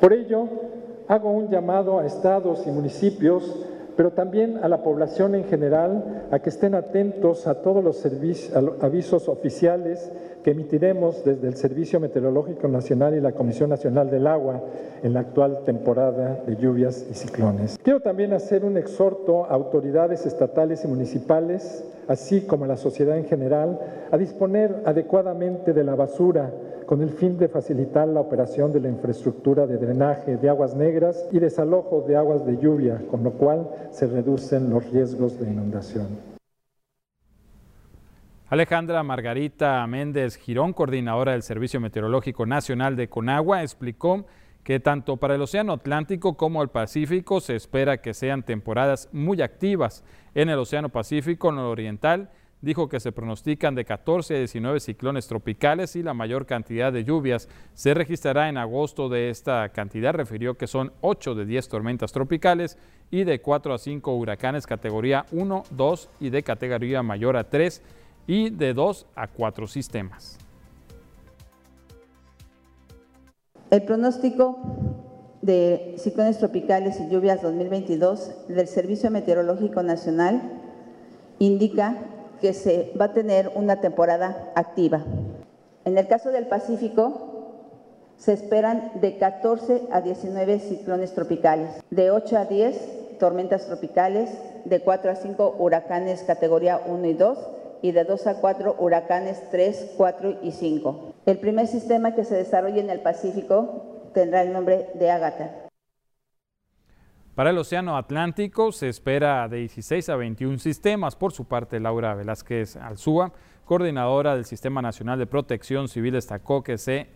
Por ello, hago un llamado a estados y municipios pero también a la población en general a que estén atentos a todos los avisos oficiales que emitiremos desde el Servicio Meteorológico Nacional y la Comisión Nacional del Agua en la actual temporada de lluvias y ciclones. Quiero también hacer un exhorto a autoridades estatales y municipales, así como a la sociedad en general, a disponer adecuadamente de la basura con el fin de facilitar la operación de la infraestructura de drenaje de aguas negras y desalojo de aguas de lluvia, con lo cual se reducen los riesgos de inundación. Alejandra Margarita Méndez Girón, coordinadora del Servicio Meteorológico Nacional de Conagua, explicó que tanto para el Océano Atlántico como el Pacífico se espera que sean temporadas muy activas. En el Océano Pacífico Nororiental dijo que se pronostican de 14 a 19 ciclones tropicales y la mayor cantidad de lluvias se registrará en agosto de esta cantidad. Refirió que son 8 de 10 tormentas tropicales y de 4 a 5 huracanes categoría 1, 2 y de categoría mayor a 3 y de 2 a 4 sistemas. El pronóstico de ciclones tropicales y lluvias 2022 del Servicio Meteorológico Nacional indica que se va a tener una temporada activa. En el caso del Pacífico, se esperan de 14 a 19 ciclones tropicales, de 8 a 10 tormentas tropicales, de 4 a 5 huracanes categoría 1 y 2 y de 2 a 4 huracanes 3, 4 y 5. El primer sistema que se desarrolle en el Pacífico tendrá el nombre de Agatha. Para el Océano Atlántico se espera de 16 a 21 sistemas. Por su parte, Laura Velázquez Alzúa, coordinadora del Sistema Nacional de Protección Civil, destacó que se,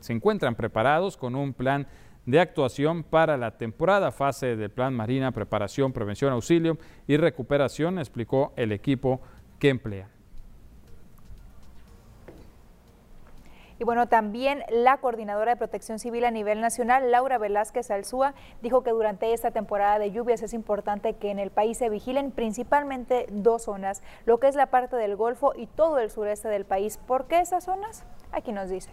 se encuentran preparados con un plan de actuación para la temporada fase del Plan Marina, preparación, prevención, auxilio y recuperación, explicó el equipo que emplea. Y bueno, también la coordinadora de protección civil a nivel nacional, Laura Velázquez Alzúa, dijo que durante esta temporada de lluvias es importante que en el país se vigilen principalmente dos zonas, lo que es la parte del Golfo y todo el sureste del país. ¿Por qué esas zonas? Aquí nos dice.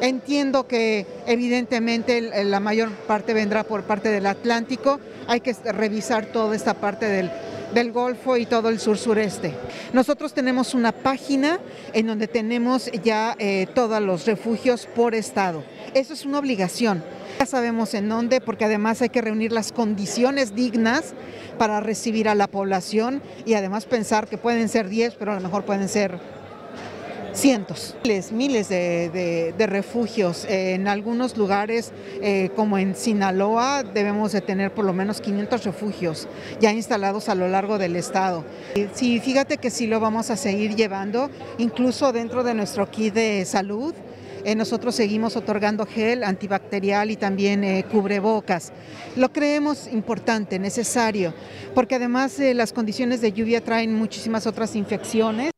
Entiendo que evidentemente la mayor parte vendrá por parte del Atlántico. Hay que revisar toda esta parte del, del Golfo y todo el sur sureste. Nosotros tenemos una página en donde tenemos ya eh, todos los refugios por estado. Eso es una obligación. Ya sabemos en dónde, porque además hay que reunir las condiciones dignas para recibir a la población y además pensar que pueden ser 10, pero a lo mejor pueden ser cientos, miles, miles de, refugios. en algunos lugares, eh, como en Sinaloa, debemos de tener por lo menos 500 refugios ya instalados a lo largo del estado. Sí, fíjate que sí lo vamos a seguir llevando, incluso dentro de nuestro kit de salud. Eh, nosotros seguimos otorgando gel antibacterial y también eh, cubrebocas. Lo creemos importante, necesario, porque además las condiciones de lluvia traen muchísimas otras infecciones.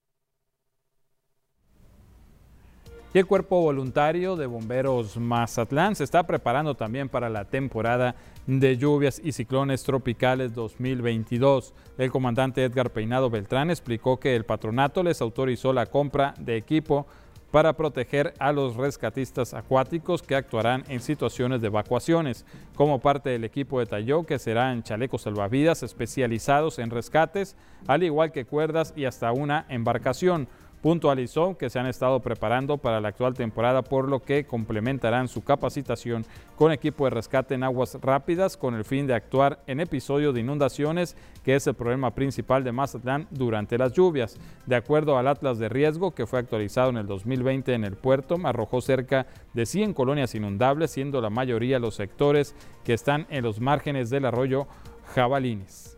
Y el Cuerpo Voluntario de Bomberos Mazatlán se está preparando también para la temporada de lluvias y ciclones tropicales 2022. El comandante Edgar Peinado Beltrán explicó que el patronato les autorizó la compra de equipo para proteger a los rescatistas acuáticos que actuarán en situaciones de evacuaciones. Como parte del equipo detalló que serán chalecos salvavidas especializados en rescates, al igual que cuerdas y hasta una embarcación. Puntualizó que se han estado preparando para la actual temporada, por lo que complementarán su capacitación con equipo de rescate en aguas rápidas con el fin de actuar en episodios de inundaciones, que es el problema principal de Mazatlán durante las lluvias. De acuerdo al Atlas de Riesgo, que fue actualizado en el 2020 en el puerto, arrojó cerca de 100 colonias inundables, siendo la mayoría los sectores que están en los márgenes del arroyo Jabalines.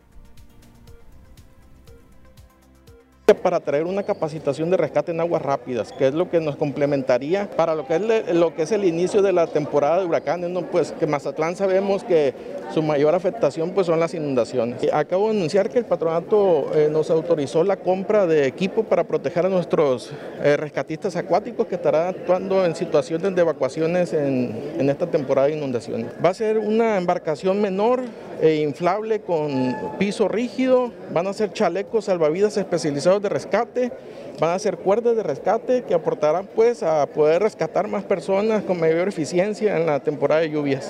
Para traer una capacitación de rescate en aguas rápidas, que es lo que nos complementaría para lo que es, lo que es el inicio de la temporada de huracanes, pues que Mazatlán sabemos que su mayor afectación pues son las inundaciones. Acabo de anunciar que el patronato eh, nos autorizó la compra de equipo para proteger a nuestros eh, rescatistas acuáticos que estarán actuando en situaciones de evacuaciones en, en esta temporada de inundaciones. Va a ser una embarcación menor e inflable con piso rígido, van a ser chalecos salvavidas especializados de rescate, van a ser cuerdas de rescate que aportarán pues a poder rescatar más personas con mayor eficiencia en la temporada de lluvias.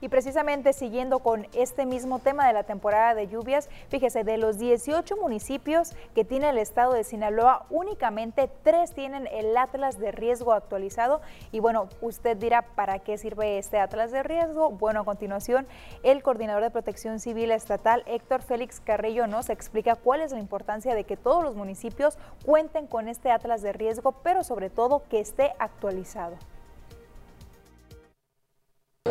Y precisamente siguiendo con este mismo tema de la temporada de lluvias, fíjese, de los 18 municipios que tiene el estado de Sinaloa, únicamente tres tienen el Atlas de riesgo actualizado. Y bueno, usted dirá, ¿para qué sirve este Atlas de riesgo? Bueno, a continuación, el coordinador de protección civil estatal, Héctor Félix Carrillo, nos explica cuál es la importancia de que todos los municipios cuenten con este Atlas de riesgo, pero sobre todo que esté actualizado.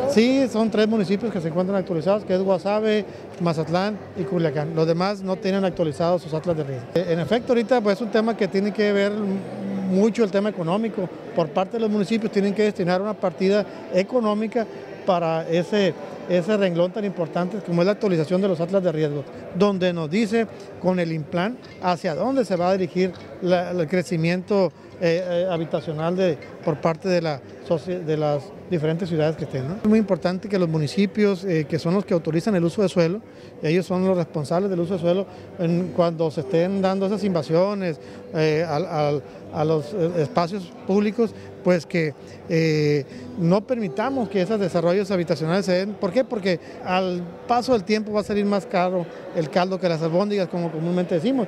Sí, son tres municipios que se encuentran actualizados, que es Guasave, Mazatlán y Culiacán. Los demás no tienen actualizados sus atlas de riesgo. En efecto, ahorita pues, es un tema que tiene que ver mucho el tema económico. Por parte de los municipios tienen que destinar una partida económica para ese, ese renglón tan importante como es la actualización de los atlas de riesgo, donde nos dice con el implant hacia dónde se va a dirigir el crecimiento eh, eh, habitacional de, por parte de, la, de las diferentes ciudades que estén. Es muy importante que los municipios, eh, que son los que autorizan el uso de suelo, ellos son los responsables del uso de suelo, cuando se estén dando esas invasiones a los espacios públicos, pues que no permitamos que esos desarrollos habitacionales se den. ¿Por qué? Porque al paso del tiempo va a salir más caro el caldo que las albóndigas, como comúnmente decimos.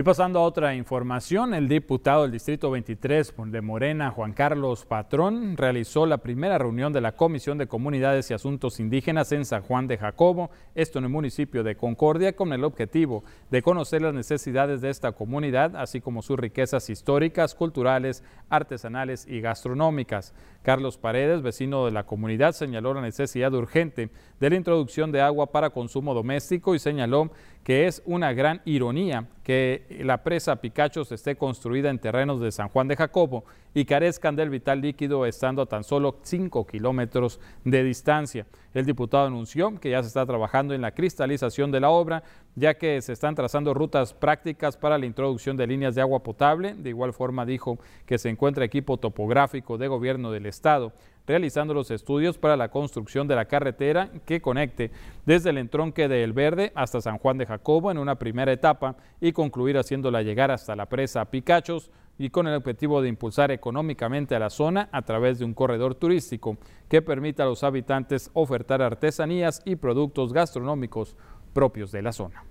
Y pasando a otra información, el diputado del Distrito 23 de Morena, Juan Carlos Patrón, realizó la primera reunión de la Comisión de Comunidades y Asuntos Indígenas en San Juan de Jacobo, esto en el municipio de Concordia, con el objetivo de conocer las necesidades de esta comunidad, así como sus riquezas históricas, culturales, artesanales y gastronómicas. Carlos Paredes, vecino de la comunidad, señaló la necesidad urgente de la introducción de agua para consumo doméstico y señaló que es una gran ironía que la presa Picachos esté construida en terrenos de San Juan de Jacobo y carezcan del vital líquido estando a tan solo 5 kilómetros de distancia. El diputado anunció que ya se está trabajando en la cristalización de la obra, ya que se están trazando rutas prácticas para la introducción de líneas de agua potable. De igual forma dijo que se encuentra equipo topográfico de gobierno del estado realizando los estudios para la construcción de la carretera que conecte desde el entronque de El Verde hasta San Juan de Jacobo en una primera etapa y concluir haciéndola llegar hasta la presa Picachos y con el objetivo de impulsar económicamente a la zona a través de un corredor turístico que permita a los habitantes ofertar artesanías y productos gastronómicos propios de la zona.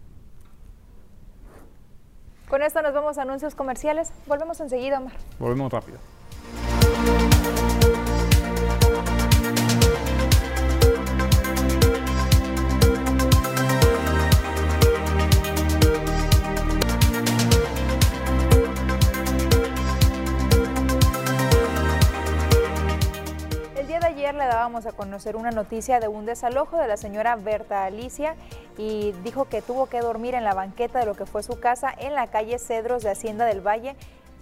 Con esto nos vamos a anuncios comerciales. Volvemos enseguida, Omar. Volvemos rápido. Le dábamos a conocer una noticia de un desalojo de la señora Berta Alicia y dijo que tuvo que dormir en la banqueta de lo que fue su casa en la calle Cedros de Hacienda del Valle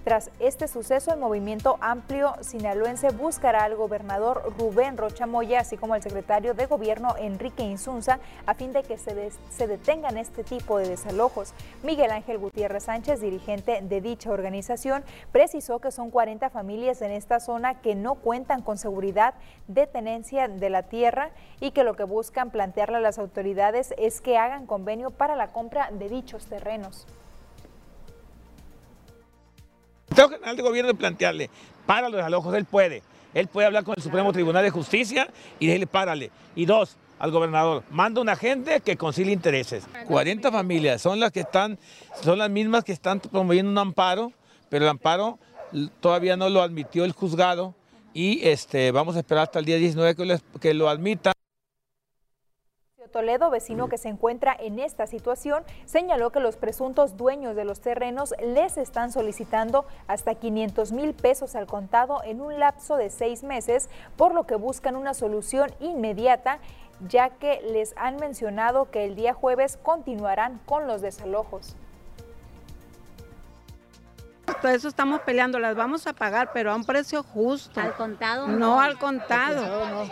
Tras este suceso, el movimiento amplio sinaloense buscará al gobernador Rubén Rocha Moya, así como al secretario de gobierno Enrique Insunza, a fin de que se, se detengan este tipo de desalojos. Miguel Ángel Gutiérrez Sánchez, dirigente de dicha organización, precisó que son 40 familias en esta zona que no cuentan con seguridad de tenencia de la tierra y que lo que buscan plantearle a las autoridades es que hagan convenio para la compra de dichos terrenos. Tengo General de Gobierno plantearle, para los alojos, él puede. Él puede hablar con el Supremo Tribunal de Justicia y decirle, párale. Y dos, al gobernador, manda un agente que concilie intereses. 40 familias son las que están, son las mismas que están promoviendo un amparo, pero el amparo todavía no lo admitió el juzgado y este, vamos a esperar hasta el día 19 que que lo admita. Toledo, vecino que se encuentra en esta situación, señaló que los presuntos dueños de los terrenos les están solicitando hasta 500 mil pesos al contado en un lapso de seis meses, por lo que buscan una solución inmediata, ya que les han mencionado que el día jueves continuarán con los desalojos. Todo eso estamos peleando, las vamos a pagar, pero a un precio justo. ¿Al contado? No, al contado.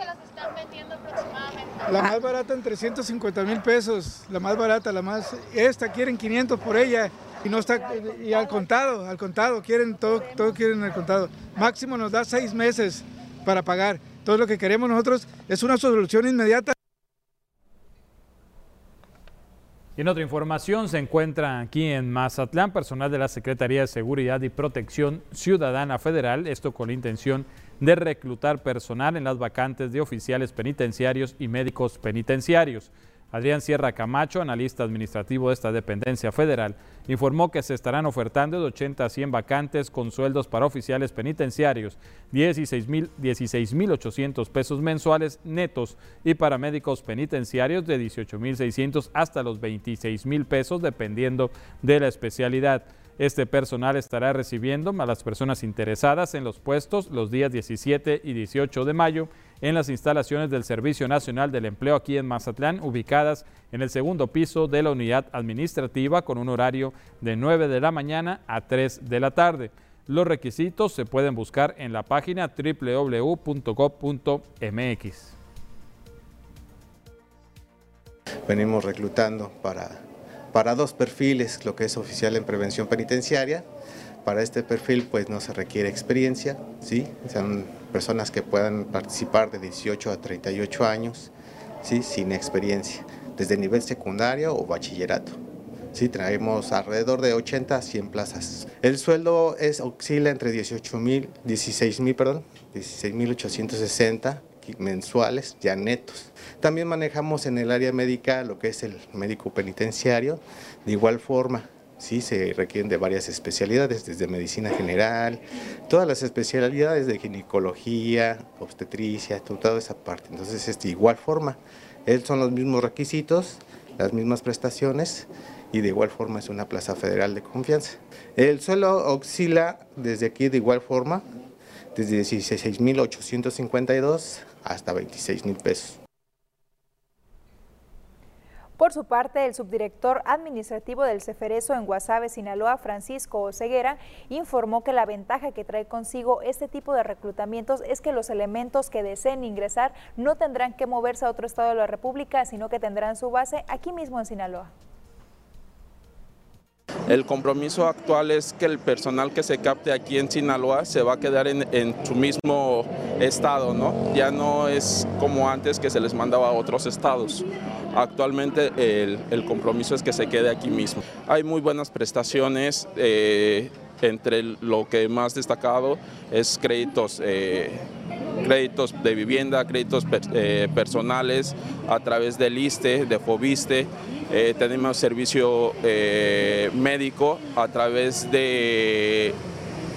La más barata en 350 mil pesos, la más barata, la más... Esta quieren 500 por ella y no está... Y al contado, al contado, quieren todo, todo quieren al contado. Máximo nos da seis meses para pagar. Todo lo que queremos nosotros es una solución inmediata. Y en otra información se encuentra aquí en Mazatlán personal de la Secretaría de Seguridad y Protección Ciudadana Federal, esto con la intención de reclutar personal en las vacantes de oficiales penitenciarios y médicos penitenciarios. Adrián Sierra Camacho, analista administrativo de esta dependencia federal, informó que se estarán ofertando de 80 a 100 vacantes con sueldos para oficiales penitenciarios, 16.800 pesos mensuales netos y para médicos penitenciarios de 18.600 hasta los 26.000 pesos dependiendo de la especialidad. Este personal estará recibiendo a las personas interesadas en los puestos los días 17 y 18 de mayo en las instalaciones del Servicio Nacional del Empleo aquí en Mazatlán, ubicadas en el segundo piso de la unidad administrativa con un horario de 9 de la mañana a 3 de la tarde. Los requisitos se pueden buscar en la página www.gov.mx. Venimos reclutando para para dos perfiles, lo que es oficial en prevención penitenciaria. Para este perfil pues no se requiere experiencia, ¿sí? son personas que puedan participar de 18 a 38 años ¿sí? sin experiencia, desde nivel secundario o bachillerato. Sí, traemos alrededor de 80 a 100 plazas. El sueldo es, oscila entre 18 mil, 16 mil, perdón, 16.860 mensuales ya netos. También manejamos en el área médica lo que es el médico penitenciario, de igual forma. Sí, se requieren de varias especialidades, desde medicina general, todas las especialidades de ginecología, obstetricia, toda esa parte. Entonces, es de igual forma, son los mismos requisitos, las mismas prestaciones y de igual forma es una plaza federal de confianza. El suelo oscila desde aquí de igual forma, desde 16.852 hasta 26 mil pesos. Por su parte, el subdirector administrativo del Ceferezo en Guasave, Sinaloa, Francisco Oseguera, informó que la ventaja que trae consigo este tipo de reclutamientos es que los elementos que deseen ingresar no tendrán que moverse a otro estado de la República, sino que tendrán su base aquí mismo en Sinaloa. El compromiso actual es que el personal que se capte aquí en Sinaloa se va a quedar en, su mismo estado, ¿no? Ya no es como antes que se les mandaba a otros estados. Actualmente el, compromiso es que se quede aquí mismo. Hay muy buenas prestaciones. Eh, entre lo que más destacado es créditos, eh, créditos de vivienda, créditos eh, personales a través del ISTE, de FOBISTE, eh, tenemos servicio médico a través de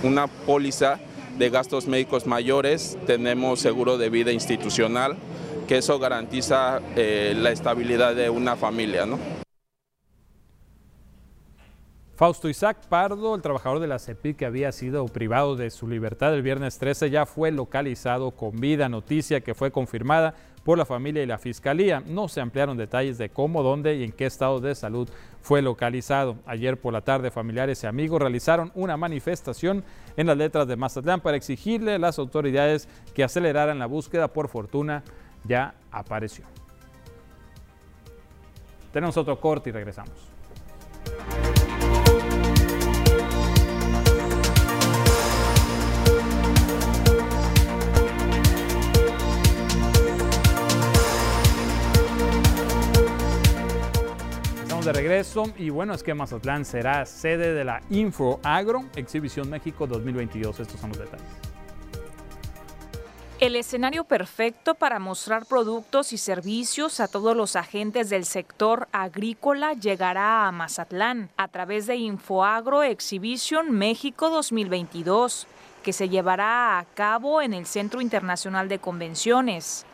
una póliza de gastos médicos mayores, tenemos seguro de vida institucional, que eso garantiza la estabilidad de una familia. ¿no? Fausto Isaac Pardo, el trabajador de la CEPI que había sido privado de su libertad el viernes 13, ya fue localizado con vida, noticia que fue confirmada por la familia y la fiscalía. No se ampliaron detalles de cómo, dónde y en qué estado de salud fue localizado. Ayer por la tarde, familiares y amigos realizaron una manifestación en las letras de Mazatlán para exigirle a las autoridades que aceleraran la búsqueda. Por fortuna, ya apareció. Tenemos otro corte y regresamos. De regreso y bueno, es que Mazatlán será sede de la Info Agro Exhibición México 2022. Estos son los detalles. El escenario perfecto para mostrar productos y servicios a todos los agentes del sector agrícola llegará a Mazatlán a través de Infoagro Exhibition México 2022, que se llevará a cabo en el Centro Internacional de Convenciones.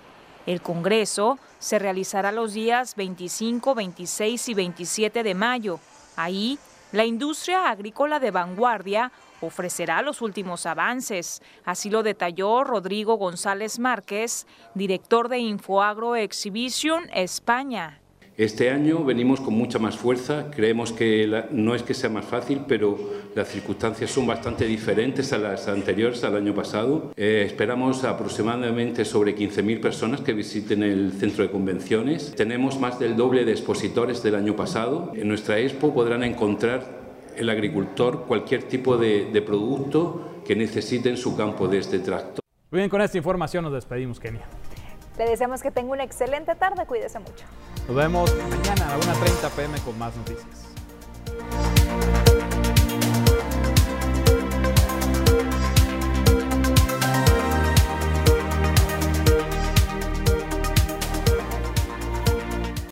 El Congreso se realizará los días 25, 26 y 27 de mayo. Ahí, la industria agrícola de vanguardia ofrecerá los últimos avances. Así lo detalló Rodrigo González Márquez, director de Infoagro Exhibition España. Este año venimos con mucha más fuerza, creemos que no es que sea más fácil, pero las circunstancias son bastante diferentes a las anteriores, al año pasado. Eh, esperamos aproximadamente sobre 15.000 personas que visiten el centro de convenciones. Tenemos más del doble de expositores del año pasado. En nuestra expo podrán encontrar el agricultor cualquier tipo de, de producto que necesite en su campo, desde tractor. Muy bien, con esta información nos despedimos, Kenia. Le deseamos que tenga una excelente tarde, cuídese mucho. Nos vemos mañana a 1.30 pm con más noticias.